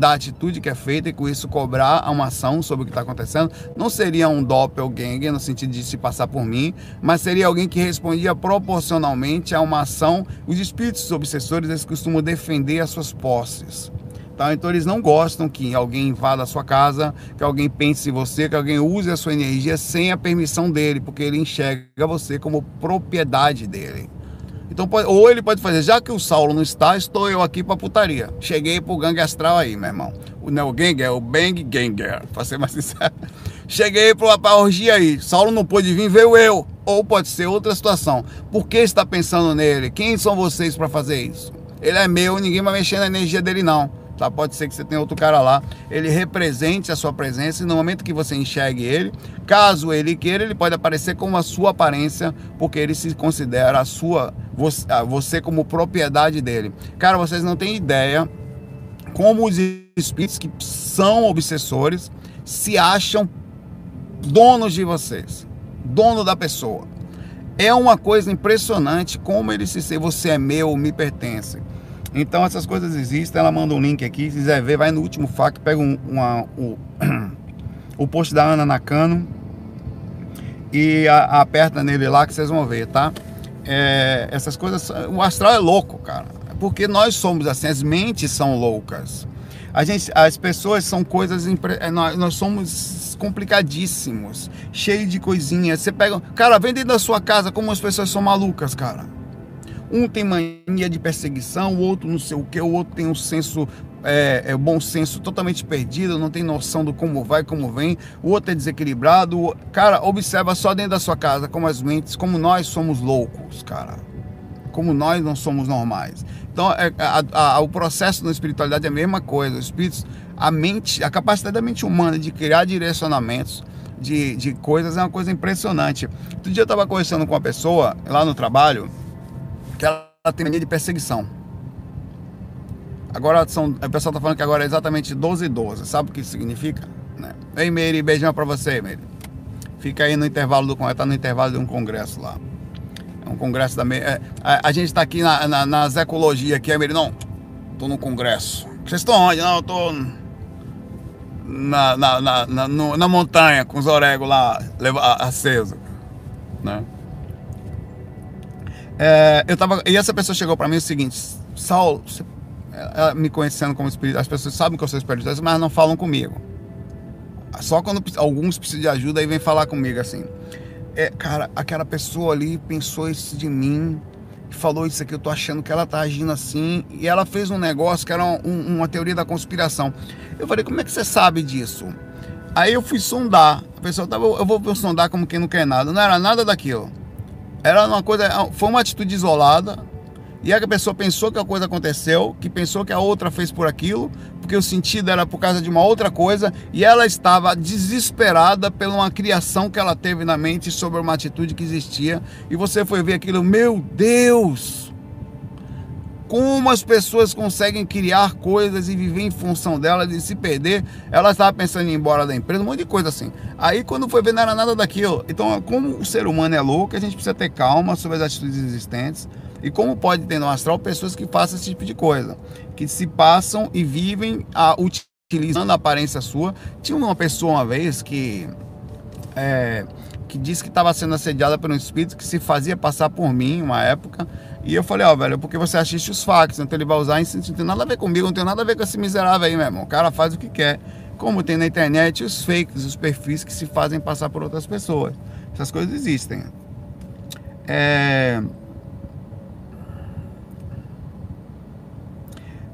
da atitude que é feita e com isso cobrar uma ação sobre o que está acontecendo. Não seria um doppelganger no sentido de se passar por mim, mas seria alguém que respondia proporcionalmente a uma ação. Os espíritos obsessores eles costumam defender as suas posses. Tá? Então eles não gostam que alguém invada a sua casa, que alguém pense em você, que alguém use a sua energia sem a permissão dele, porque ele enxerga você como propriedade dele. Então, ou ele pode fazer, já que o Saulo não está, estou eu aqui para putaria. Cheguei pro gangue astral aí, meu irmão. O, não o gangue, é o bang ganger, para ser mais sincero. Cheguei para a orgia aí. Saulo não pôde vir, veio eu. Ou pode ser outra situação. Por que está pensando nele? Quem são vocês para fazer isso? Ele é meu, ninguém vai mexer na energia dele não. Tá? Pode ser que você tenha outro cara lá, ele represente a sua presença e no momento que você enxergue ele, caso ele queira, ele pode aparecer com a sua aparência, porque ele se considera a sua, você como propriedade dele. Cara, vocês não têm ideia como os espíritos que são obsessores se acham donos de vocês, dono da pessoa. É uma coisa impressionante como ele se você é meu, me pertence. Então essas coisas existem, ela manda um link aqui, se quiser ver, vai no último FAQ, pega um, uma, o, o post da Ana Nakano e a, aperta nele lá que vocês vão ver, tá? É, essas coisas, o astral é louco, cara, porque nós somos assim, as mentes são loucas. A gente, as pessoas são coisas, é, nós, nós somos complicadíssimos, cheio de coisinhas. Você pega, cara, vem dentro da sua casa como as pessoas são malucas, cara. Um tem mania de perseguição, o outro não sei o que, o outro tem um senso, é, é, bom senso totalmente perdido, não tem noção do como vai, como vem, o outro é desequilibrado. Cara, observa só dentro da sua casa como as mentes, como nós somos loucos, cara. Como nós não somos normais. Então, é, a, a, o processo na espiritualidade é a mesma coisa. Os espíritos, a mente, a capacidade da mente humana de criar direcionamentos, de, de coisas é uma coisa impressionante. Outro dia eu estava conversando com uma pessoa lá no trabalho que ela tem mania de perseguição. Agora são, o pessoal tá falando que agora é exatamente 12 e 12. Sabe o que significa? Né? Ei, Meire, beijão pra você, Meire. Fica aí no intervalo do congresso, tá no intervalo de um congresso lá. É um congresso da é, a, a, gente tá aqui na, na, nas ecologias aqui, Meire, não. Tô no congresso. Vocês estão onde? Não, eu tô na, na, na, na, no, na montanha com os oregos lá acesos, né? É, eu tava, e essa pessoa chegou para mim o seguinte: Saulo, você, ela me conhecendo como espírito, as pessoas sabem que eu sou espiritualista, mas não falam comigo. Só quando alguns precisam de ajuda, aí vem falar comigo assim. É, cara, aquela pessoa ali pensou isso de mim, falou isso aqui, eu tô achando que ela tá agindo assim, e ela fez um negócio que era um, uma teoria da conspiração. Eu falei, como é que você sabe disso? Aí eu fui sondar. A pessoa tava, eu vou sondar como quem não quer nada. Não era nada daquilo. Era uma coisa, foi uma atitude isolada. E a pessoa pensou que a coisa aconteceu, que pensou que a outra fez por aquilo, porque o sentido era por causa de uma outra coisa, e ela estava desesperada pela uma criação que ela teve na mente sobre uma atitude que existia. E você foi ver aquilo, meu Deus! Como as pessoas conseguem criar coisas e viver em função delas e se perder. Ela estava pensando em ir embora da empresa, um monte de coisa assim. Aí quando foi ver, não era nada daquilo. Então, como o ser humano é louco, a gente precisa ter calma sobre as atitudes existentes. E como pode ter no astral pessoas que façam esse tipo de coisa, que se passam e vivem a, utilizando a aparência sua. Tinha uma pessoa uma vez que é, que disse que estava sendo assediada por um espírito que se fazia passar por mim uma época. E eu falei, ó, oh, velho, porque você assiste os fax, então ele vai usar isso, não tem nada a ver comigo, não tem nada a ver com esse miserável aí, meu irmão. O cara faz o que quer. Como tem na internet os fakes, os perfis que se fazem passar por outras pessoas. Essas coisas existem. É...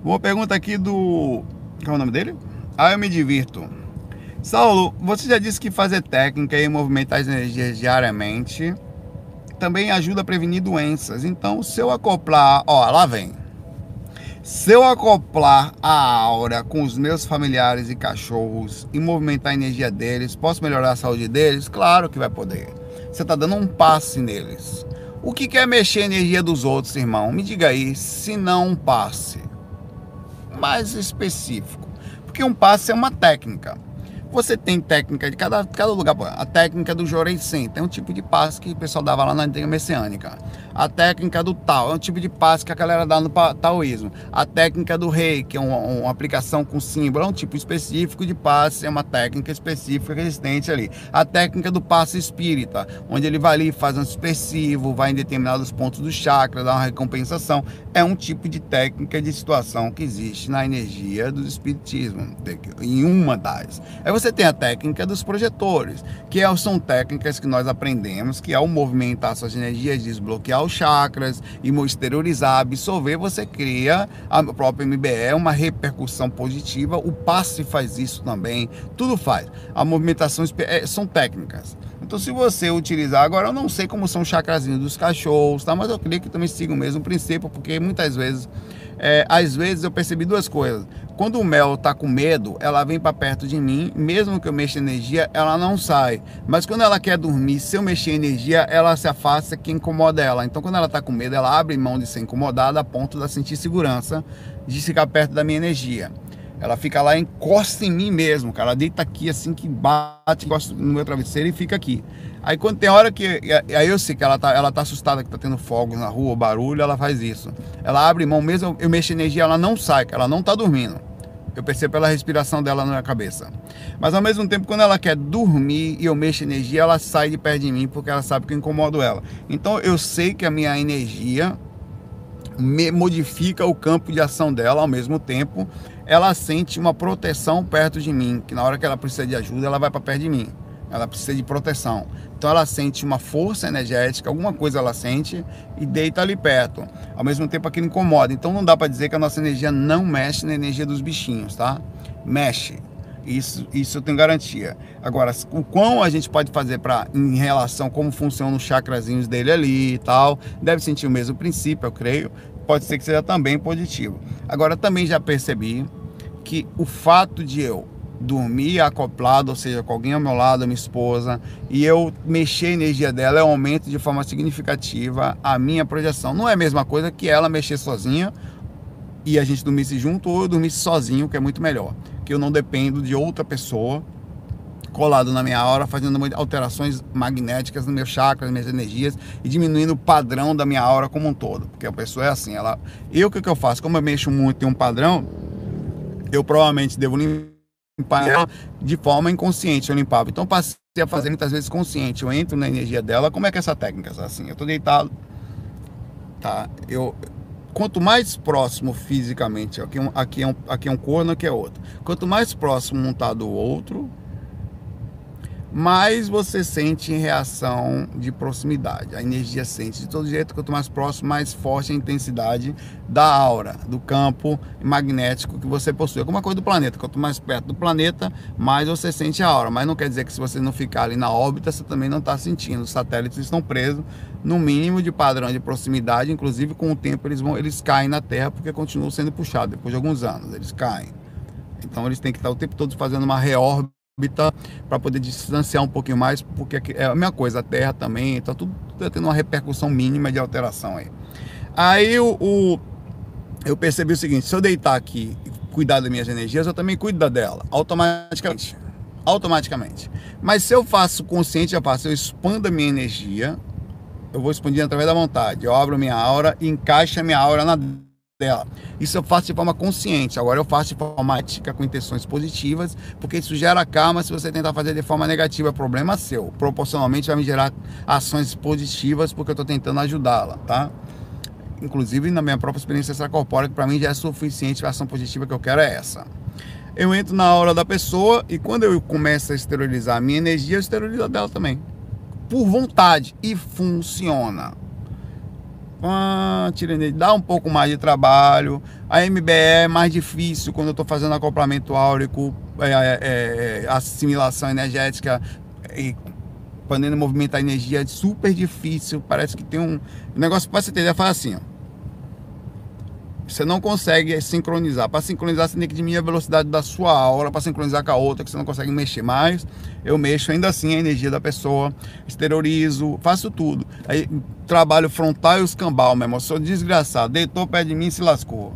Uma pergunta aqui do. Qual é o nome dele? Ah, eu me divirto. Saulo, você já disse que fazer técnica e movimentar as energias diariamente também ajuda a prevenir doenças. Então, se eu acoplar, ó, lá vem. Se eu acoplar a aura com os meus familiares e cachorros e movimentar a energia deles, posso melhorar a saúde deles? Claro que vai poder. Você está dando um passe neles. O que é mexer a energia dos outros, irmão? Me diga aí, se não um passe mais específico. Porque um passe é uma técnica. Você tem técnica de cada, cada lugar. A técnica do Joreicen tem um tipo de passe que o pessoal dava lá na antiga messiânica. A técnica do tal é um tipo de passe que a galera dá no taoísmo. A técnica do rei, que é uma, uma aplicação com símbolo, é um tipo específico de passe, é uma técnica específica resistente ali. A técnica do passe espírita, onde ele vai ali, faz um expressivo, vai em determinados pontos do chakra, dá uma recompensação. É um tipo de técnica de situação que existe na energia do espiritismo, em uma das. Aí você tem a técnica dos projetores, que é, são técnicas que nós aprendemos, que ao movimentar suas energias, desbloquear os chakras e exteriorizar, absorver, você cria a própria MBE, uma repercussão positiva. O passe faz isso também, tudo faz. A movimentação é, são técnicas. Então, se você utilizar, agora eu não sei como são os chakrazinhos dos cachorros, tá? mas eu creio que também siga o mesmo princípio, porque muitas vezes, é, às vezes eu percebi duas coisas. Quando o mel está com medo, ela vem para perto de mim, mesmo que eu mexa energia, ela não sai. Mas quando ela quer dormir, se eu mexer energia, ela se afasta que incomoda ela. Então, quando ela está com medo, ela abre mão de ser incomodada a ponto de sentir segurança de ficar perto da minha energia. Ela fica lá, encosta em mim mesmo, cara. Ela deita aqui assim que bate, encosta no meu travesseiro e fica aqui. Aí quando tem hora que. Aí eu sei que ela tá, ela tá assustada que tá tendo fogos na rua, barulho, ela faz isso. Ela abre mão, mesmo eu mexo energia, ela não sai, ela não tá dormindo. Eu percebo pela respiração dela na cabeça. Mas ao mesmo tempo, quando ela quer dormir e eu mexo energia, ela sai de perto de mim porque ela sabe que eu incomodo ela. Então eu sei que a minha energia modifica o campo de ação dela ao mesmo tempo. Ela sente uma proteção perto de mim, que na hora que ela precisa de ajuda, ela vai para perto de mim ela precisa de proteção. Então ela sente uma força energética, alguma coisa ela sente e deita ali perto. Ao mesmo tempo aquilo incomoda. Então não dá para dizer que a nossa energia não mexe na energia dos bichinhos, tá? Mexe. Isso, isso eu tenho garantia. Agora, o quão a gente pode fazer para em relação como funcionam os chakrazinhos dele ali e tal, deve sentir o mesmo princípio, eu creio. Pode ser que seja também positivo. Agora, também já percebi que o fato de eu dormir acoplado, ou seja, com alguém ao meu lado, minha esposa, e eu mexer a energia dela, eu aumento de forma significativa a minha projeção. Não é a mesma coisa que ela mexer sozinha e a gente dormisse junto ou eu dormisse sozinho, que é muito melhor. Que eu não dependo de outra pessoa colado na minha aura, fazendo alterações magnéticas no meu chakra, nas minhas energias e diminuindo o padrão da minha aura como um todo. Porque a pessoa é assim, ela. Eu o que, que eu faço? Como eu mexo muito em um padrão, eu provavelmente devo limpar limpar de forma inconsciente, eu limpava. Então passei a fazer muitas vezes consciente. Eu entro na energia dela. Como é que é essa técnica? Assim, eu tô deitado, tá? Eu quanto mais próximo fisicamente, aqui, aqui, é um, aqui é um corno, aqui é outro. Quanto mais próximo um tá do outro, mais você sente reação de proximidade. A energia sente de todo jeito, quanto mais próximo, mais forte a intensidade da aura, do campo magnético que você possui. Alguma coisa do planeta. Quanto mais perto do planeta, mais você sente a aura. Mas não quer dizer que se você não ficar ali na órbita, você também não está sentindo. Os satélites estão presos no mínimo de padrão de proximidade. Inclusive, com o tempo, eles, vão, eles caem na Terra porque continuam sendo puxados. Depois de alguns anos, eles caem. Então, eles têm que estar o tempo todo fazendo uma reórbita para poder distanciar um pouquinho mais, porque é a mesma coisa, a Terra também, está tudo tá tendo uma repercussão mínima de alteração aí. Aí o, o eu percebi o seguinte: se eu deitar aqui e cuidar das minhas energias, eu também cuido dela, automaticamente. Automaticamente. Mas se eu faço consciente, eu faço, eu expando a minha energia, eu vou expandindo através da vontade. Eu abro minha aura encaixo a minha aura na dela. Isso eu faço de forma consciente. Agora eu faço de forma ética, com intenções positivas, porque isso gera karma se você tentar fazer de forma negativa. É problema seu. Proporcionalmente vai me gerar ações positivas, porque eu estou tentando ajudá-la, tá? Inclusive na minha própria experiência extracorpórea, que para mim já é suficiente, a ação positiva que eu quero é essa. Eu entro na aura da pessoa e quando eu começo a esterilizar a minha energia, eu esterilizo a dela também. Por vontade. E funciona ah, dá um pouco mais de trabalho. A MBE é mais difícil quando eu estou fazendo acoplamento áurico, é, é, é, assimilação energética e podendo movimentar energia é super difícil. Parece que tem um negócio para você entender, faz assim, ó. Você não consegue sincronizar. Para sincronizar, você tem que diminuir a velocidade da sua aura para sincronizar com a outra, que você não consegue mexer mais. Eu mexo ainda assim a energia da pessoa, exteriorizo, faço tudo. Aí trabalho frontal e os cambal, meu irmão. Sou desgraçado. Deitou perto de mim e se lascou.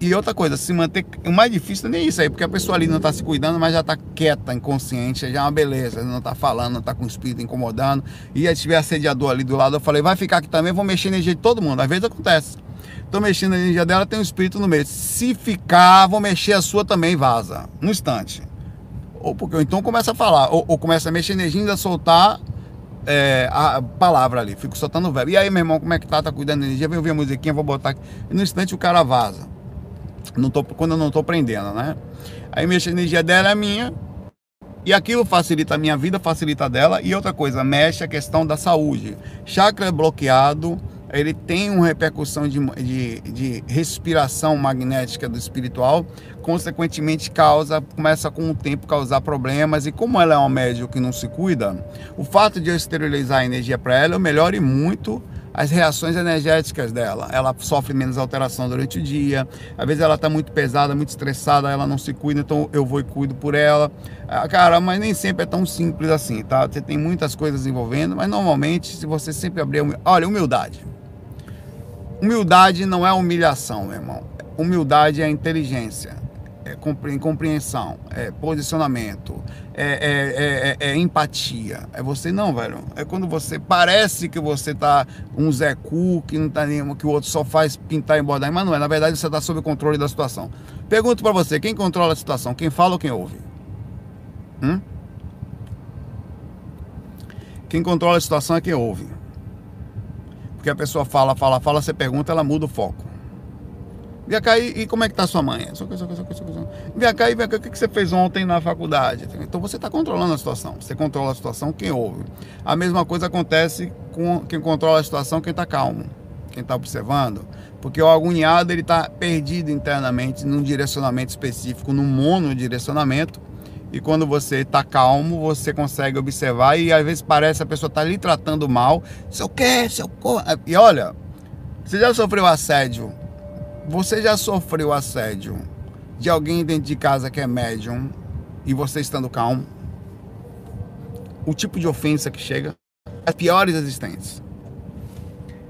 E outra coisa, se manter. O mais difícil nem isso aí, porque a pessoa ali não está se cuidando, mas já está quieta, inconsciente, já é uma beleza, não está falando, não está com o espírito incomodando. E aí tiver assediador ali do lado, eu falei, vai ficar aqui também, vou mexer na energia de todo mundo. Às vezes acontece. Tô mexendo na energia dela, tem um espírito no meio. Se ficar, vou mexer a sua também, vaza. Um instante. Ou porque então começa a falar, ou, ou começa a mexer energia e ainda soltar é, a palavra ali, fico soltando o verbo. E aí, meu irmão, como é que tá? Tá cuidando da energia? Vem ouvir a musiquinha, vou botar aqui. E no instante o cara vaza. Não tô, quando eu não tô prendendo, né? Aí mexe a energia dela é minha. E aquilo facilita a minha vida, facilita a dela. E outra coisa, mexe a questão da saúde. Chakra bloqueado ele tem uma repercussão de, de, de, respiração magnética do espiritual, consequentemente causa, começa com o tempo causar problemas, e como ela é uma médium que não se cuida, o fato de eu esterilizar a energia para ela, eu melhore muito as reações energéticas dela. Ela sofre menos alteração durante o dia, às vezes ela está muito pesada, muito estressada, ela não se cuida, então eu vou e cuido por ela. Ah, cara, mas nem sempre é tão simples assim, tá? Você tem muitas coisas envolvendo, mas normalmente, se você sempre abrir. Olha, humildade Humildade não é humilhação, meu irmão. Humildade é inteligência, é compreensão, é posicionamento, é, é, é, é, empatia. É você não, velho. É quando você parece que você tá um Zé Cu, que não tá nem, que o outro só faz pintar e bordar, mas não é. Na verdade, você tá sob controle da situação. Pergunto para você, quem controla a situação? Quem fala ou quem ouve? Hum? Quem controla a situação é quem ouve. Porque a pessoa fala, fala, fala, você pergunta, ela muda o foco. Vem cá, e, como é que tá sua mãe? Vem cá, e vem cá, o que você fez ontem na faculdade? Então você está controlando a situação. Você controla a situação, quem ouve. A mesma coisa acontece com quem controla a situação, quem está calmo, quem está observando. Porque o agoniado, ele está perdido internamente num direcionamento específico, num monodirecionamento, e quando você está calmo, você consegue observar e às vezes parece a pessoa tá lhe tratando mal. Seu quê? Seu co... E olha, você já sofreu assédio? Você já sofreu assédio de alguém dentro de casa que é médium e você estando calmo? O tipo de ofensa que chega, as piores existentes.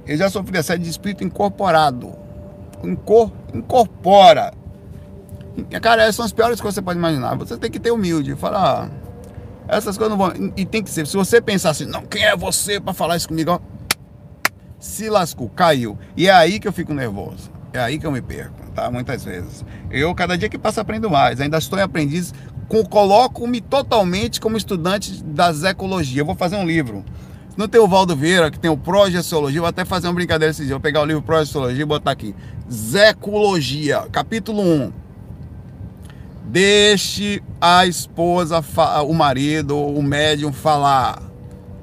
Eu já sofri assédio de espírito incorporado. Incor... Incorpora Cara, essas são as piores coisas que você pode imaginar. Você tem que ter humilde, falar, ah, essas coisas não vão. E tem que ser. Se você pensar assim, não, quem é você para falar isso comigo? Se lascou, caiu. E é aí que eu fico nervoso. É aí que eu me perco, tá? Muitas vezes. Eu, cada dia que passa, aprendo mais. Ainda estou em aprendiz. Coloco-me totalmente como estudante da ecologia. Eu vou fazer um livro. Não tem o Valdo Vieira, que tem o Progestiologia, vou até fazer uma brincadeira esse dia. Vou pegar o livro Progestiologia e botar aqui. Zecologia, capítulo 1 Deixe a esposa, o marido, o médium falar.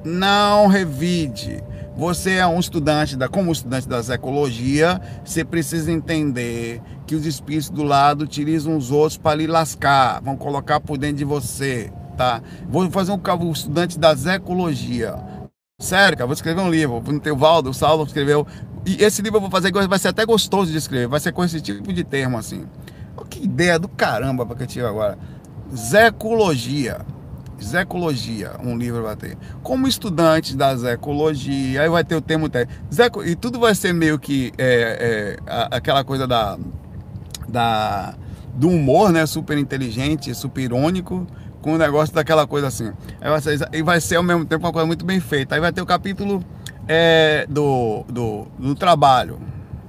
Não revide. Você é um estudante da, como estudante da ecologia, você precisa entender que os espíritos do lado utilizam os outros para lhe lascar, vão colocar por dentro de você, tá? Vou fazer um, um estudante da ecologia. Sério, cara, vou escrever um livro. Vou ter o Valdo, o Saulo escreveu. E esse livro eu vou fazer, vai ser até gostoso de escrever, vai ser com esse tipo de termo assim. Que ideia do caramba que eu tive agora. Zecologia. Zecologia, um livro vai ter. Como estudante da Zecologia, aí vai ter o termo técnico. E tudo vai ser meio que é, é, aquela coisa da, da, do humor, né? Super inteligente, super irônico, com o negócio daquela coisa assim. Vai e vai ser ao mesmo tempo uma coisa muito bem feita. Aí vai ter o capítulo é, do, do, do trabalho.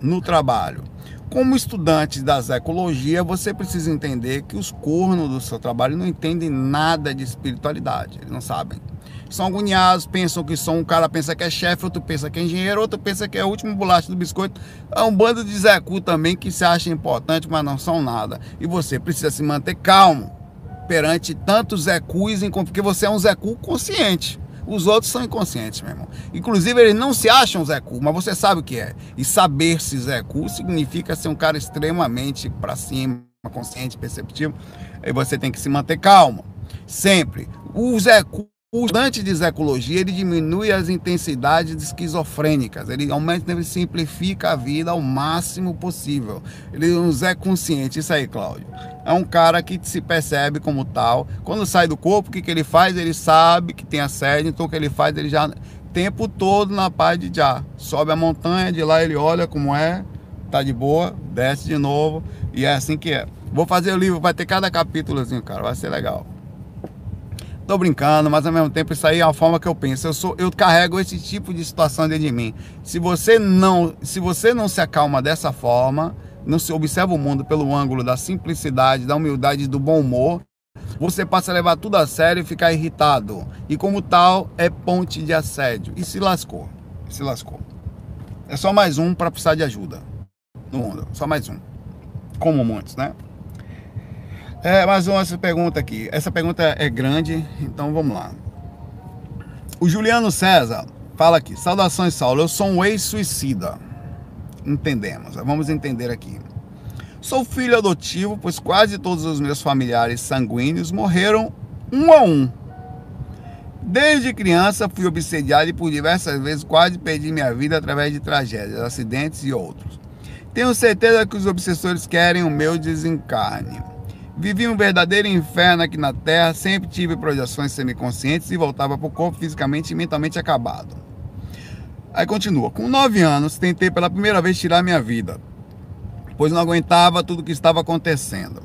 No trabalho como estudante das ecologia, você precisa entender que os cornos do seu trabalho não entendem nada de espiritualidade, eles não sabem. São agoniados, pensam que são um cara pensa que é chefe, outro pensa que é engenheiro, outro pensa que é o último bolacha do biscoito. É um bando de Zecu também que se acha importante, mas não são nada. E você precisa se manter calmo perante tantos Zecus, porque você é um Zecu consciente. Os outros são inconscientes, meu irmão. Inclusive, eles não se acham Zé Cu, mas você sabe o que é. E saber-se Zé Cu significa ser um cara extremamente para cima, consciente, perceptivo. E você tem que se manter calmo. Sempre. O Zé Cu o estudante de ecologia ele diminui as intensidades esquizofrênicas, ele aumenta, ele simplifica a vida ao máximo possível. Ele é um Zé consciente, isso aí, Cláudio. É um cara que se percebe como tal. Quando sai do corpo, o que, que ele faz? Ele sabe que tem assédio, então o que ele faz? Ele já tempo todo na paz de já. Sobe a montanha, de lá ele olha como é, tá de boa, desce de novo, e é assim que é. Vou fazer o livro, vai ter cada capítulo assim, cara, vai ser legal. Tô brincando, mas ao mesmo tempo isso aí é a forma que eu penso. Eu sou, eu carrego esse tipo de situação dentro de mim. Se você não, se você não se acalma dessa forma, não se observa o mundo pelo ângulo da simplicidade, da humildade do bom humor, você passa a levar tudo a sério e ficar irritado. E como tal, é ponte de assédio. E se lascou. Se lascou. É só mais um para precisar de ajuda no mundo. Só mais um. Como muitos, né? É, mais uma pergunta aqui. Essa pergunta é grande, então vamos lá. O Juliano César fala aqui: Saudações, Saulo. Eu sou um ex-suicida. Entendemos, vamos entender aqui. Sou filho adotivo, pois quase todos os meus familiares sanguíneos morreram um a um. Desde criança fui obsediado e por diversas vezes quase perdi minha vida através de tragédias, acidentes e outros. Tenho certeza que os obsessores querem o meu desencarne. Vivi um verdadeiro inferno aqui na Terra, sempre tive projeções semiconscientes e voltava para o corpo fisicamente e mentalmente acabado. Aí continua. Com nove anos, tentei pela primeira vez tirar minha vida, pois não aguentava tudo o que estava acontecendo.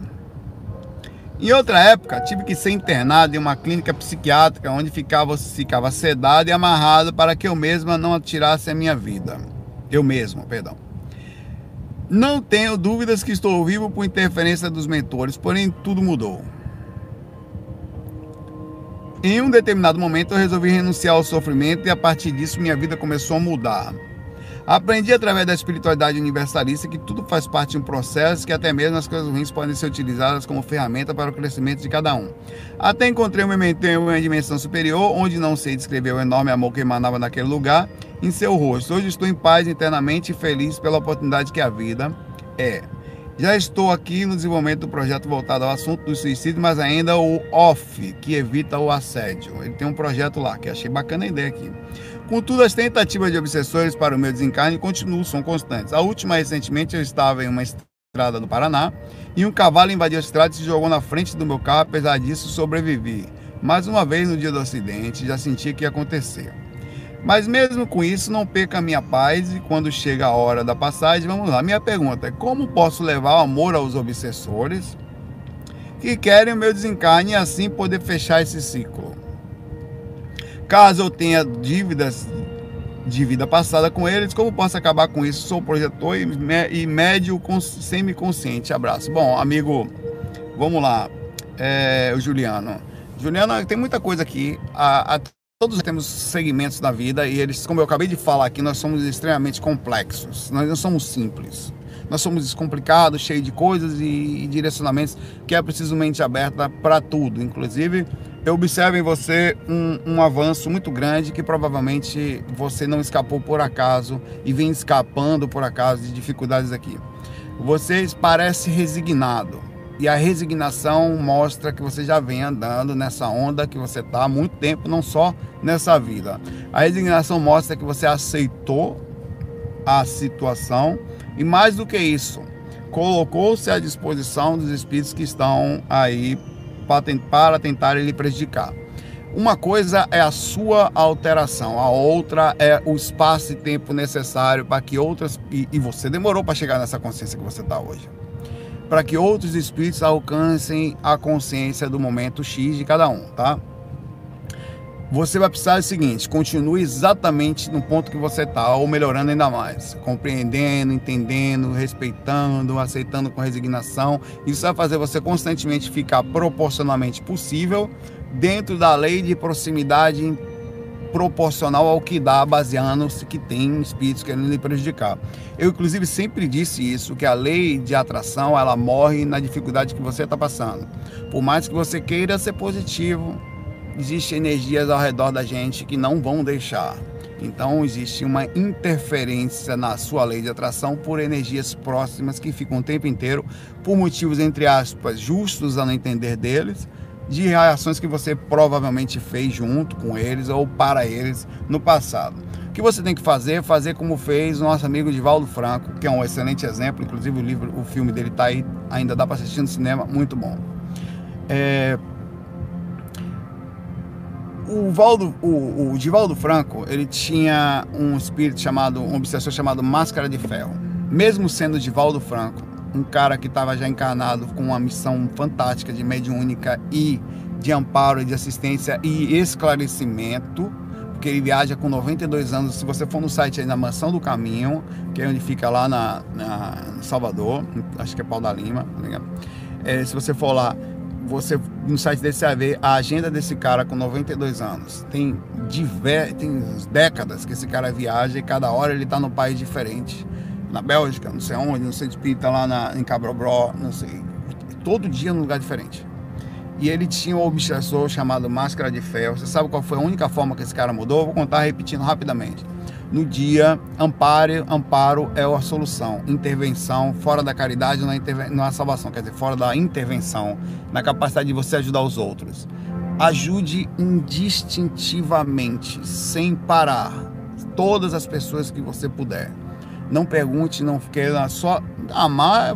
Em outra época, tive que ser internado em uma clínica psiquiátrica onde ficava, ficava sedado e amarrado para que eu mesma não atirasse a minha vida. Eu mesmo, perdão. Não tenho dúvidas que estou vivo por interferência dos mentores, porém tudo mudou. Em um determinado momento eu resolvi renunciar ao sofrimento e a partir disso minha vida começou a mudar. Aprendi através da espiritualidade universalista que tudo faz parte de um processo, que até mesmo as coisas ruins podem ser utilizadas como ferramenta para o crescimento de cada um. Até encontrei um momento em uma dimensão superior, onde não sei descrever o enorme amor que emanava naquele lugar em seu rosto. Hoje estou em paz internamente e feliz pela oportunidade que a vida é. Já estou aqui no desenvolvimento do projeto voltado ao assunto do suicídio, mas ainda o OFF, que evita o assédio. Ele tem um projeto lá, que achei bacana a ideia aqui. Contudo, as tentativas de obsessores para o meu desencarne continuam, são constantes. A última, recentemente, eu estava em uma estrada do Paraná e um cavalo invadiu a estrada e se jogou na frente do meu carro. Apesar disso, sobrevivi. Mais uma vez, no dia do acidente, já senti que ia acontecer. Mas mesmo com isso, não perca a minha paz e quando chega a hora da passagem, vamos lá. Minha pergunta é: como posso levar o amor aos obsessores que querem o meu desencarne e assim poder fechar esse ciclo? Caso eu tenha dívidas de vida passada com eles, como posso acabar com isso? Sou projetor e, médio semi-consciente. Abraço. Bom, amigo, vamos lá. É, o Juliano. Juliano, tem muita coisa aqui. A, a, todos temos segmentos da vida e eles, como eu acabei de falar aqui, nós somos extremamente complexos. Nós não somos simples. Nós somos descomplicados, cheios de coisas e, e direcionamentos que é preciso mente aberta para tudo. Inclusive, eu observo em você um, um, avanço muito grande que provavelmente você não escapou por acaso e vem escapando por acaso de dificuldades aqui. Você parece resignado e a resignação mostra que você já vem andando nessa onda que você está há muito tempo, não só nessa vida. A resignação mostra que você aceitou a situação e mais do que isso, colocou-se à disposição dos espíritos que estão aí para tentar lhe prejudicar. Uma coisa é a sua alteração, a outra é o espaço e tempo necessário para que outras. E, e você demorou para chegar nessa consciência que você está hoje. Para que outros espíritos alcancem a consciência do momento X de cada um, tá? Você vai precisar do seguinte: continue exatamente no ponto que você está, ou melhorando ainda mais, compreendendo, entendendo, respeitando, aceitando com resignação. Isso vai fazer você constantemente ficar proporcionalmente possível dentro da lei de proximidade proporcional ao que dá, baseando-se que tem espíritos querendo lhe prejudicar. Eu, inclusive, sempre disse isso, que a lei de atração, ela morre na dificuldade que você está passando. Por mais que você queira ser positivo, existem energias ao redor da gente que não vão deixar. Então existe uma interferência na sua lei de atração por energias próximas que ficam o tempo inteiro por motivos entre aspas justos a não entender deles, de reações que você provavelmente fez junto com eles ou para eles no passado. O que você tem que fazer é fazer como fez o nosso amigo Divaldo Franco, que é um excelente exemplo, inclusive o livro, o filme dele está aí, ainda dá para assistir no cinema, muito bom. É, o, Valdo, o, o Divaldo Franco, ele tinha um espírito chamado, um obsessor chamado Máscara de Ferro. Mesmo sendo Divaldo Franco, um cara que estava já encarnado com uma missão fantástica de mediúnica e de amparo, de assistência e esclarecimento, porque ele viaja com 92 anos. Se você for no site aí na Mansão do Caminho, que é onde fica lá na, na Salvador, acho que é Pau da Lima, tá é, se você for lá, você no site desse vai ver a agenda desse cara com 92 anos. Tem, diver, tem décadas que esse cara viaja e cada hora ele está num país diferente. Na Bélgica, não sei onde, não sei de espírita lá na, em Cabrobró, não sei. Todo dia num lugar diferente. E ele tinha um obsessor chamado Máscara de Ferro. Você sabe qual foi a única forma que esse cara mudou? vou contar repetindo rapidamente no dia amparo, amparo é a solução, intervenção fora da caridade não é, não é salvação, quer dizer, fora da intervenção, na capacidade de você ajudar os outros. Ajude indistintivamente, sem parar, todas as pessoas que você puder. Não pergunte, não queira só amar,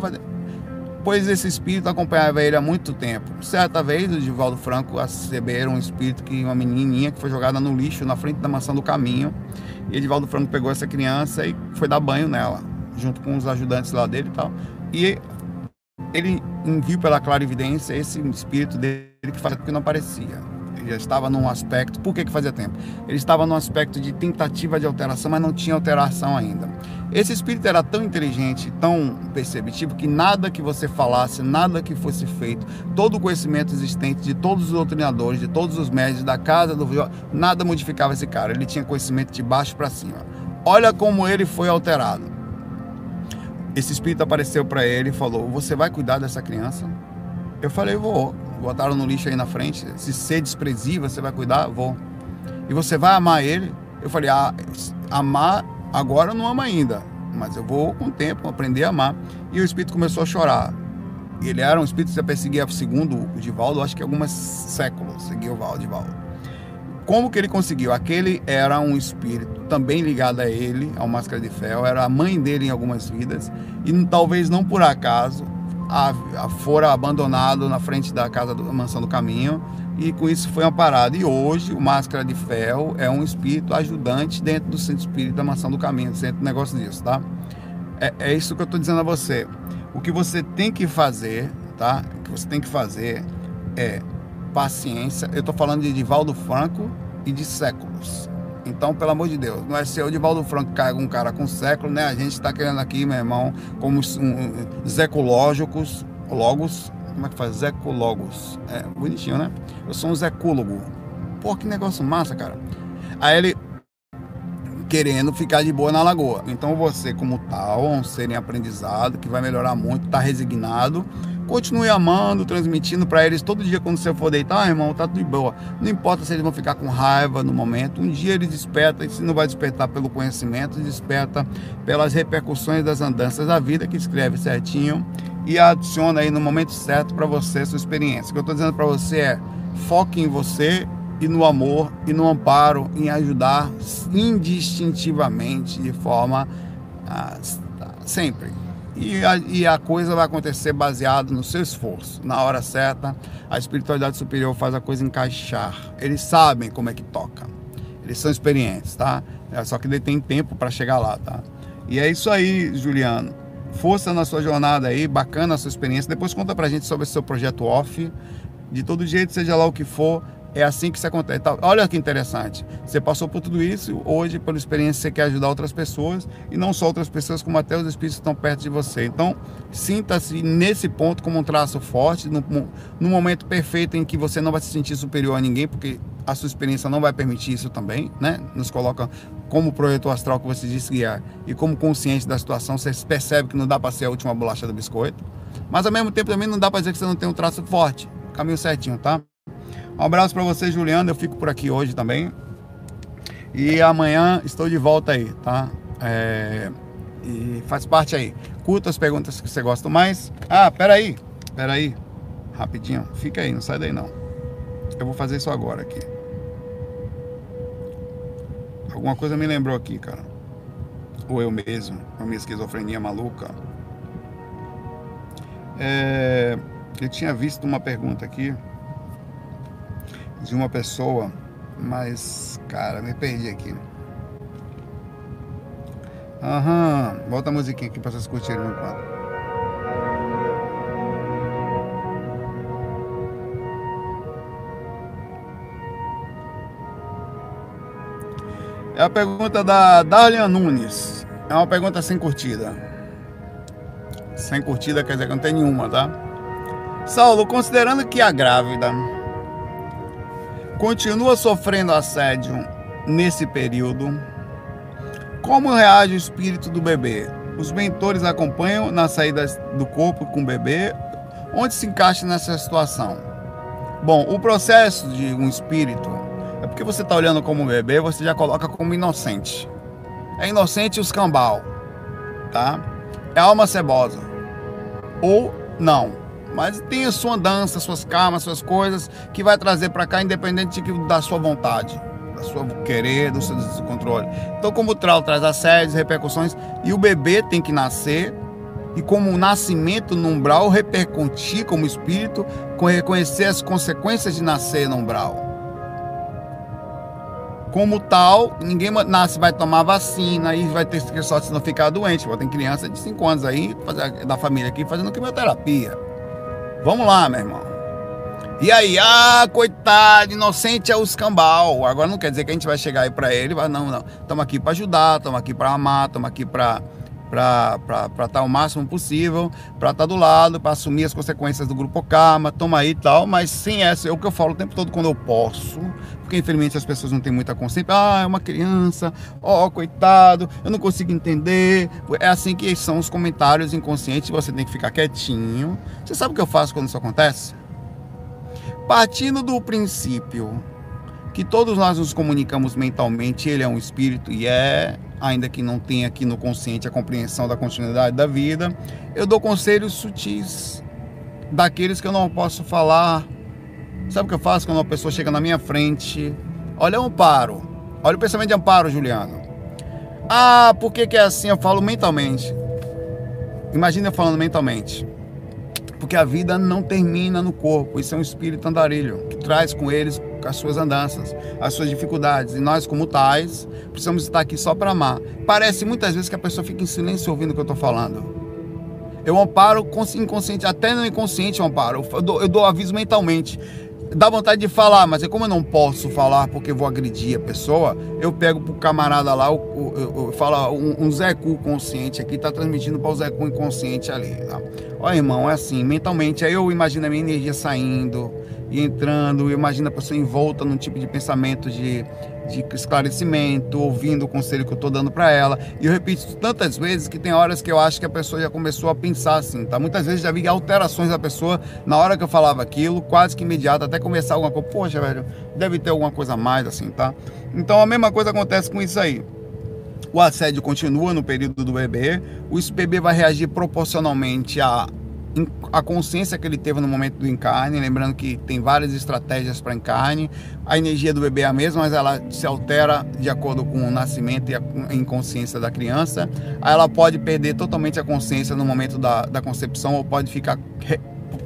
pois esse espírito acompanhava ele há muito tempo. Certa vez, o Divaldo Franco receberam um espírito que uma menininha que foi jogada no lixo na frente da maçã do caminho. E Edivaldo Franco pegou essa criança e foi dar banho nela, junto com os ajudantes lá dele e tal. E ele viu pela clara evidência esse espírito dele que fazia que não aparecia já estava num aspecto. Por que, que fazia tempo? Ele estava num aspecto de tentativa de alteração, mas não tinha alteração ainda. Esse espírito era tão inteligente, tão perceptivo, que nada que você falasse, nada que fosse feito, todo o conhecimento existente de todos os doutrinadores, de todos os médios da casa do nada modificava esse cara. Ele tinha conhecimento de baixo para cima. Olha como ele foi alterado. Esse espírito apareceu para ele e falou: Você vai cuidar dessa criança? Eu falei: Vou botaram no lixo aí na frente. Se ser desprezível, você vai cuidar? Vou. E você vai amar ele? Eu falei, ah, amar agora eu não amo ainda, mas eu vou com o tempo aprender a amar. E o espírito começou a chorar. Ele era um espírito que já perseguia, segundo o Divaldo, acho que algumas séculos, seguia o Divaldo. Como que ele conseguiu? Aquele era um espírito também ligado a ele, ao Máscara de Ferro, era a mãe dele em algumas vidas, e talvez não por acaso a, a fora abandonado na frente da casa da mansão do caminho e com isso foi amparado. E hoje o Máscara de Ferro é um espírito ajudante dentro do centro espírita da mansão do caminho, centro do negócio disso, tá? É, é isso que eu estou dizendo a você. O que você tem que fazer, tá? O que você tem que fazer é paciência. Eu estou falando de Divaldo Franco e de séculos. Então, pelo amor de Deus, não é ser o Divaldo Franco carga um cara com século, né? A gente está querendo aqui, meu irmão, como um, zecológicos, logos, como é que faz? Zecologos. É bonitinho, né? Eu sou um zecólogo. Pô, que negócio massa, cara. Aí ele querendo ficar de boa na lagoa. Então você, como tal, um ser em aprendizado, que vai melhorar muito, tá resignado Continue amando, transmitindo para eles todo dia quando você for deitar, ah, irmão, tá tudo de boa. Não importa se eles vão ficar com raiva no momento. Um dia ele desperta, e se não vai despertar pelo conhecimento, desperta pelas repercussões das andanças da vida que escreve certinho e adiciona aí no momento certo para você sua experiência. O que eu estou dizendo para você é foque em você e no amor e no amparo, em ajudar indistintivamente, de forma ah, sempre e a, e a coisa vai acontecer baseado no seu esforço. Na hora certa, a espiritualidade superior faz a coisa encaixar. Eles sabem como é que toca. Eles são experientes, tá? É, só que ele tem tempo para chegar lá, tá? E é isso aí, Juliano. Força na sua jornada aí, bacana a sua experiência. Depois conta pra gente sobre o seu projeto off. De todo jeito, seja lá o que for, é assim que isso acontece. Então, olha que interessante. Você passou por tudo isso, hoje, pela experiência, você quer ajudar outras pessoas, e não só outras pessoas, como até os espíritos estão perto de você. Então, sinta-se nesse ponto como um traço forte, no, no momento perfeito em que você não vai se sentir superior a ninguém, porque a sua experiência não vai permitir isso também, né? Nos coloca como projetor astral que você disse guiar e como consciente da situação, você percebe que não dá para ser a última bolacha do biscoito, mas ao mesmo tempo também não dá para dizer que você não tem um traço forte, caminho certinho, tá? Um abraço para você, Juliano. Eu fico por aqui hoje também. E amanhã estou de volta aí, tá? É... E faz parte aí. Curta as perguntas que você gosta mais. Ah, peraí. Peraí. Rapidinho. Fica aí, não sai daí não. Eu vou fazer isso agora aqui. Alguma coisa me lembrou aqui, cara. Ou eu mesmo. A minha esquizofrenia maluca. É... Eu tinha visto uma pergunta aqui de uma pessoa, mas, cara, me perdi aqui. Aham, volta a musiquinha aqui pra vocês curtirem no quadro. É a pergunta da Darlian Nunes. É uma pergunta sem curtida. Sem curtida quer dizer que não tem nenhuma, tá? Saulo, considerando que a grávida continua sofrendo assédio nesse período. Como reage o espírito do bebê? Os mentores acompanham na saída do corpo com o bebê? Onde se encaixa nessa situação? Bom, o processo de um espírito é porque você está olhando como um bebê, você já coloca como inocente. É inocente os cambal, tá? É alma cebosa. Ou não mas tem a sua dança, suas karmas, suas coisas que vai trazer para cá, independente da sua vontade, da sua querer, do seu descontrole. Então, como o trau traz assédios, repercussões, e o bebê tem que nascer, e como o nascimento no umbral repercutir como espírito, reconhecer as consequências de nascer no umbral. Como tal, ninguém nasce vai tomar vacina e vai ter sorte de não ficar doente. Tem criança de 5 anos aí, da família aqui, fazendo quimioterapia. Vamos lá, meu irmão. E aí, ah, coitado, inocente é o escambau. Agora não quer dizer que a gente vai chegar aí para ele, vai não, não. Estamos aqui para ajudar, estamos aqui para amar, estamos aqui para para estar tá o máximo possível, para estar tá do lado, para assumir as consequências do grupo Karma, toma aí e tal, mas sem essa, é o que eu falo o tempo todo quando eu posso, porque infelizmente as pessoas não têm muita consciência, ah, é uma criança, ó, oh, coitado, eu não consigo entender, é assim que são os comentários inconscientes, você tem que ficar quietinho. Você sabe o que eu faço quando isso acontece? Partindo do princípio que todos nós nos comunicamos mentalmente, ele é um espírito e é ainda que não tenha aqui no consciente a compreensão da continuidade da vida, eu dou conselhos sutis daqueles que eu não posso falar. Sabe o que eu faço quando uma pessoa chega na minha frente? Olha o amparo. Olha o pensamento de amparo, Juliano. Ah, por que, que é assim? Eu falo mentalmente. Imagina eu falando mentalmente. Porque a vida não termina no corpo. Isso é um espírito andarilho que traz com eles as suas andanças, as suas dificuldades. E nós, como tais, precisamos estar aqui só para amar. Parece muitas vezes que a pessoa fica em silêncio ouvindo o que eu estou falando. Eu amparo inconsciente, até no inconsciente eu amparo. Eu dou, eu dou aviso mentalmente. Dá vontade de falar, mas é como eu não posso falar porque vou agredir a pessoa, eu pego pro camarada lá, eu, eu, eu falo, um, um Zé Cu consciente aqui tá transmitindo para o Zé Cu inconsciente ali. Tá? Irmão, é assim, mentalmente, aí eu imagino a minha energia saindo, e entrando, imagina a pessoa envolta num tipo de pensamento de, de esclarecimento, ouvindo o conselho que eu estou dando para ela. E eu repito tantas vezes que tem horas que eu acho que a pessoa já começou a pensar assim, tá? Muitas vezes já vi alterações da pessoa na hora que eu falava aquilo, quase que imediato, até começar alguma coisa. Poxa, velho, deve ter alguma coisa a mais assim, tá? Então a mesma coisa acontece com isso aí. O assédio continua no período do bebê, o bebê vai reagir proporcionalmente a a consciência que ele teve no momento do encarne, lembrando que tem várias estratégias para encarne. A energia do bebê é a mesma, mas ela se altera de acordo com o nascimento e a inconsciência da criança. Ela pode perder totalmente a consciência no momento da, da concepção ou pode ficar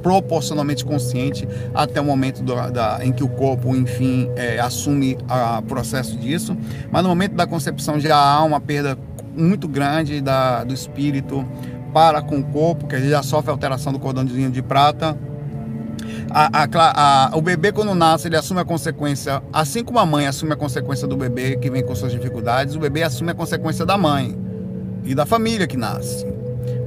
proporcionalmente consciente até o momento do, da, em que o corpo, enfim, é, assume o processo disso. Mas no momento da concepção já há uma perda muito grande da, do espírito, para com o corpo, que ele já sofre alteração do cordãozinho de prata. A, a, a, o bebê, quando nasce, ele assume a consequência, assim como a mãe assume a consequência do bebê que vem com suas dificuldades, o bebê assume a consequência da mãe e da família que nasce.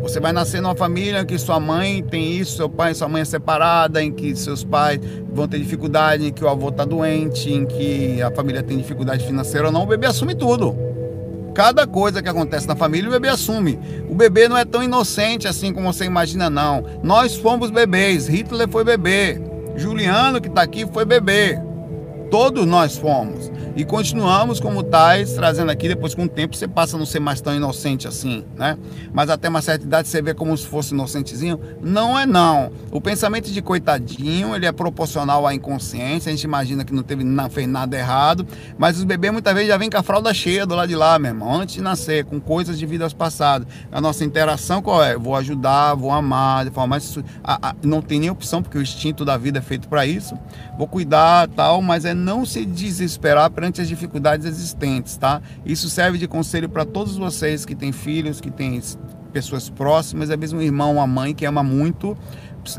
Você vai nascer numa família em que sua mãe tem isso, seu pai e sua mãe é separada, em que seus pais vão ter dificuldade, em que o avô está doente, em que a família tem dificuldade financeira ou não, o bebê assume tudo. Cada coisa que acontece na família, o bebê assume. O bebê não é tão inocente assim como você imagina, não. Nós fomos bebês. Hitler foi bebê. Juliano, que está aqui, foi bebê. Todos nós fomos. E continuamos como tais, trazendo aqui, depois com o tempo você passa a não ser mais tão inocente assim, né? Mas até uma certa idade você vê como se fosse inocentezinho. Não é não. O pensamento de coitadinho, ele é proporcional à inconsciência, a gente imagina que não teve não fez nada errado, mas os bebês muitas vezes já vêm com a fralda cheia do lado de lá, meu irmão, antes de nascer, com coisas de vidas passadas. A nossa interação qual é? Vou ajudar, vou amar, de forma mais... A, a, não tem nem opção, porque o instinto da vida é feito para isso. Vou cuidar, tal, mas é não se desesperar perante as dificuldades existentes, tá? Isso serve de conselho para todos vocês que têm filhos, que têm pessoas próximas, é mesmo um irmão, uma mãe que ama muito,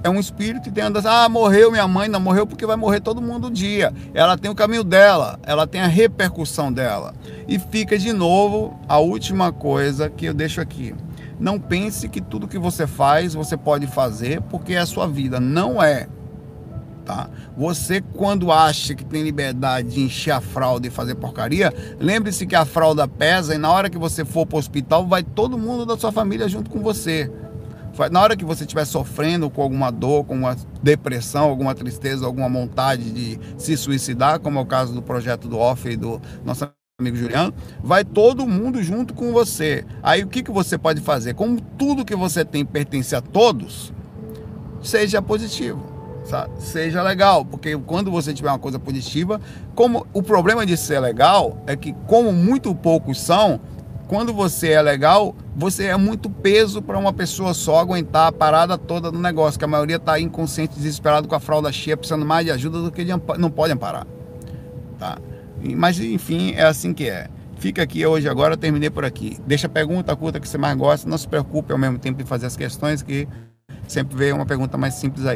é um espírito e tem andas, ah, morreu minha mãe, não morreu porque vai morrer todo mundo um dia. Ela tem o caminho dela, ela tem a repercussão dela. E fica de novo a última coisa que eu deixo aqui. Não pense que tudo que você faz você pode fazer porque é a sua vida. Não é tá? Você quando acha que tem liberdade de encher a fralda e fazer porcaria, lembre-se que a fralda pesa e na hora que você for para o hospital vai todo mundo da sua família junto com você. Na hora que você estiver sofrendo com alguma dor, com uma depressão, alguma tristeza, alguma vontade de se suicidar, como é o caso do projeto do Off e do nosso amigo Juliano, vai todo mundo junto com você. Aí o que, que você pode fazer? Como tudo que você tem pertence a todos, seja positivo seja legal, porque quando você tiver uma coisa positiva, como o problema de ser legal é que como muito poucos são, quando você é legal, você é muito peso para uma pessoa só aguentar a parada toda do negócio, que a maioria está inconsciente, desesperado com a fralda cheia, precisando mais de ajuda do que de, não podem parar. Tá? Mas enfim, é assim que é. Fica aqui hoje agora, terminei por aqui. Deixa a pergunta curta que você mais gosta, não se preocupe ao mesmo tempo em fazer as questões que sempre vê uma pergunta mais simples aí.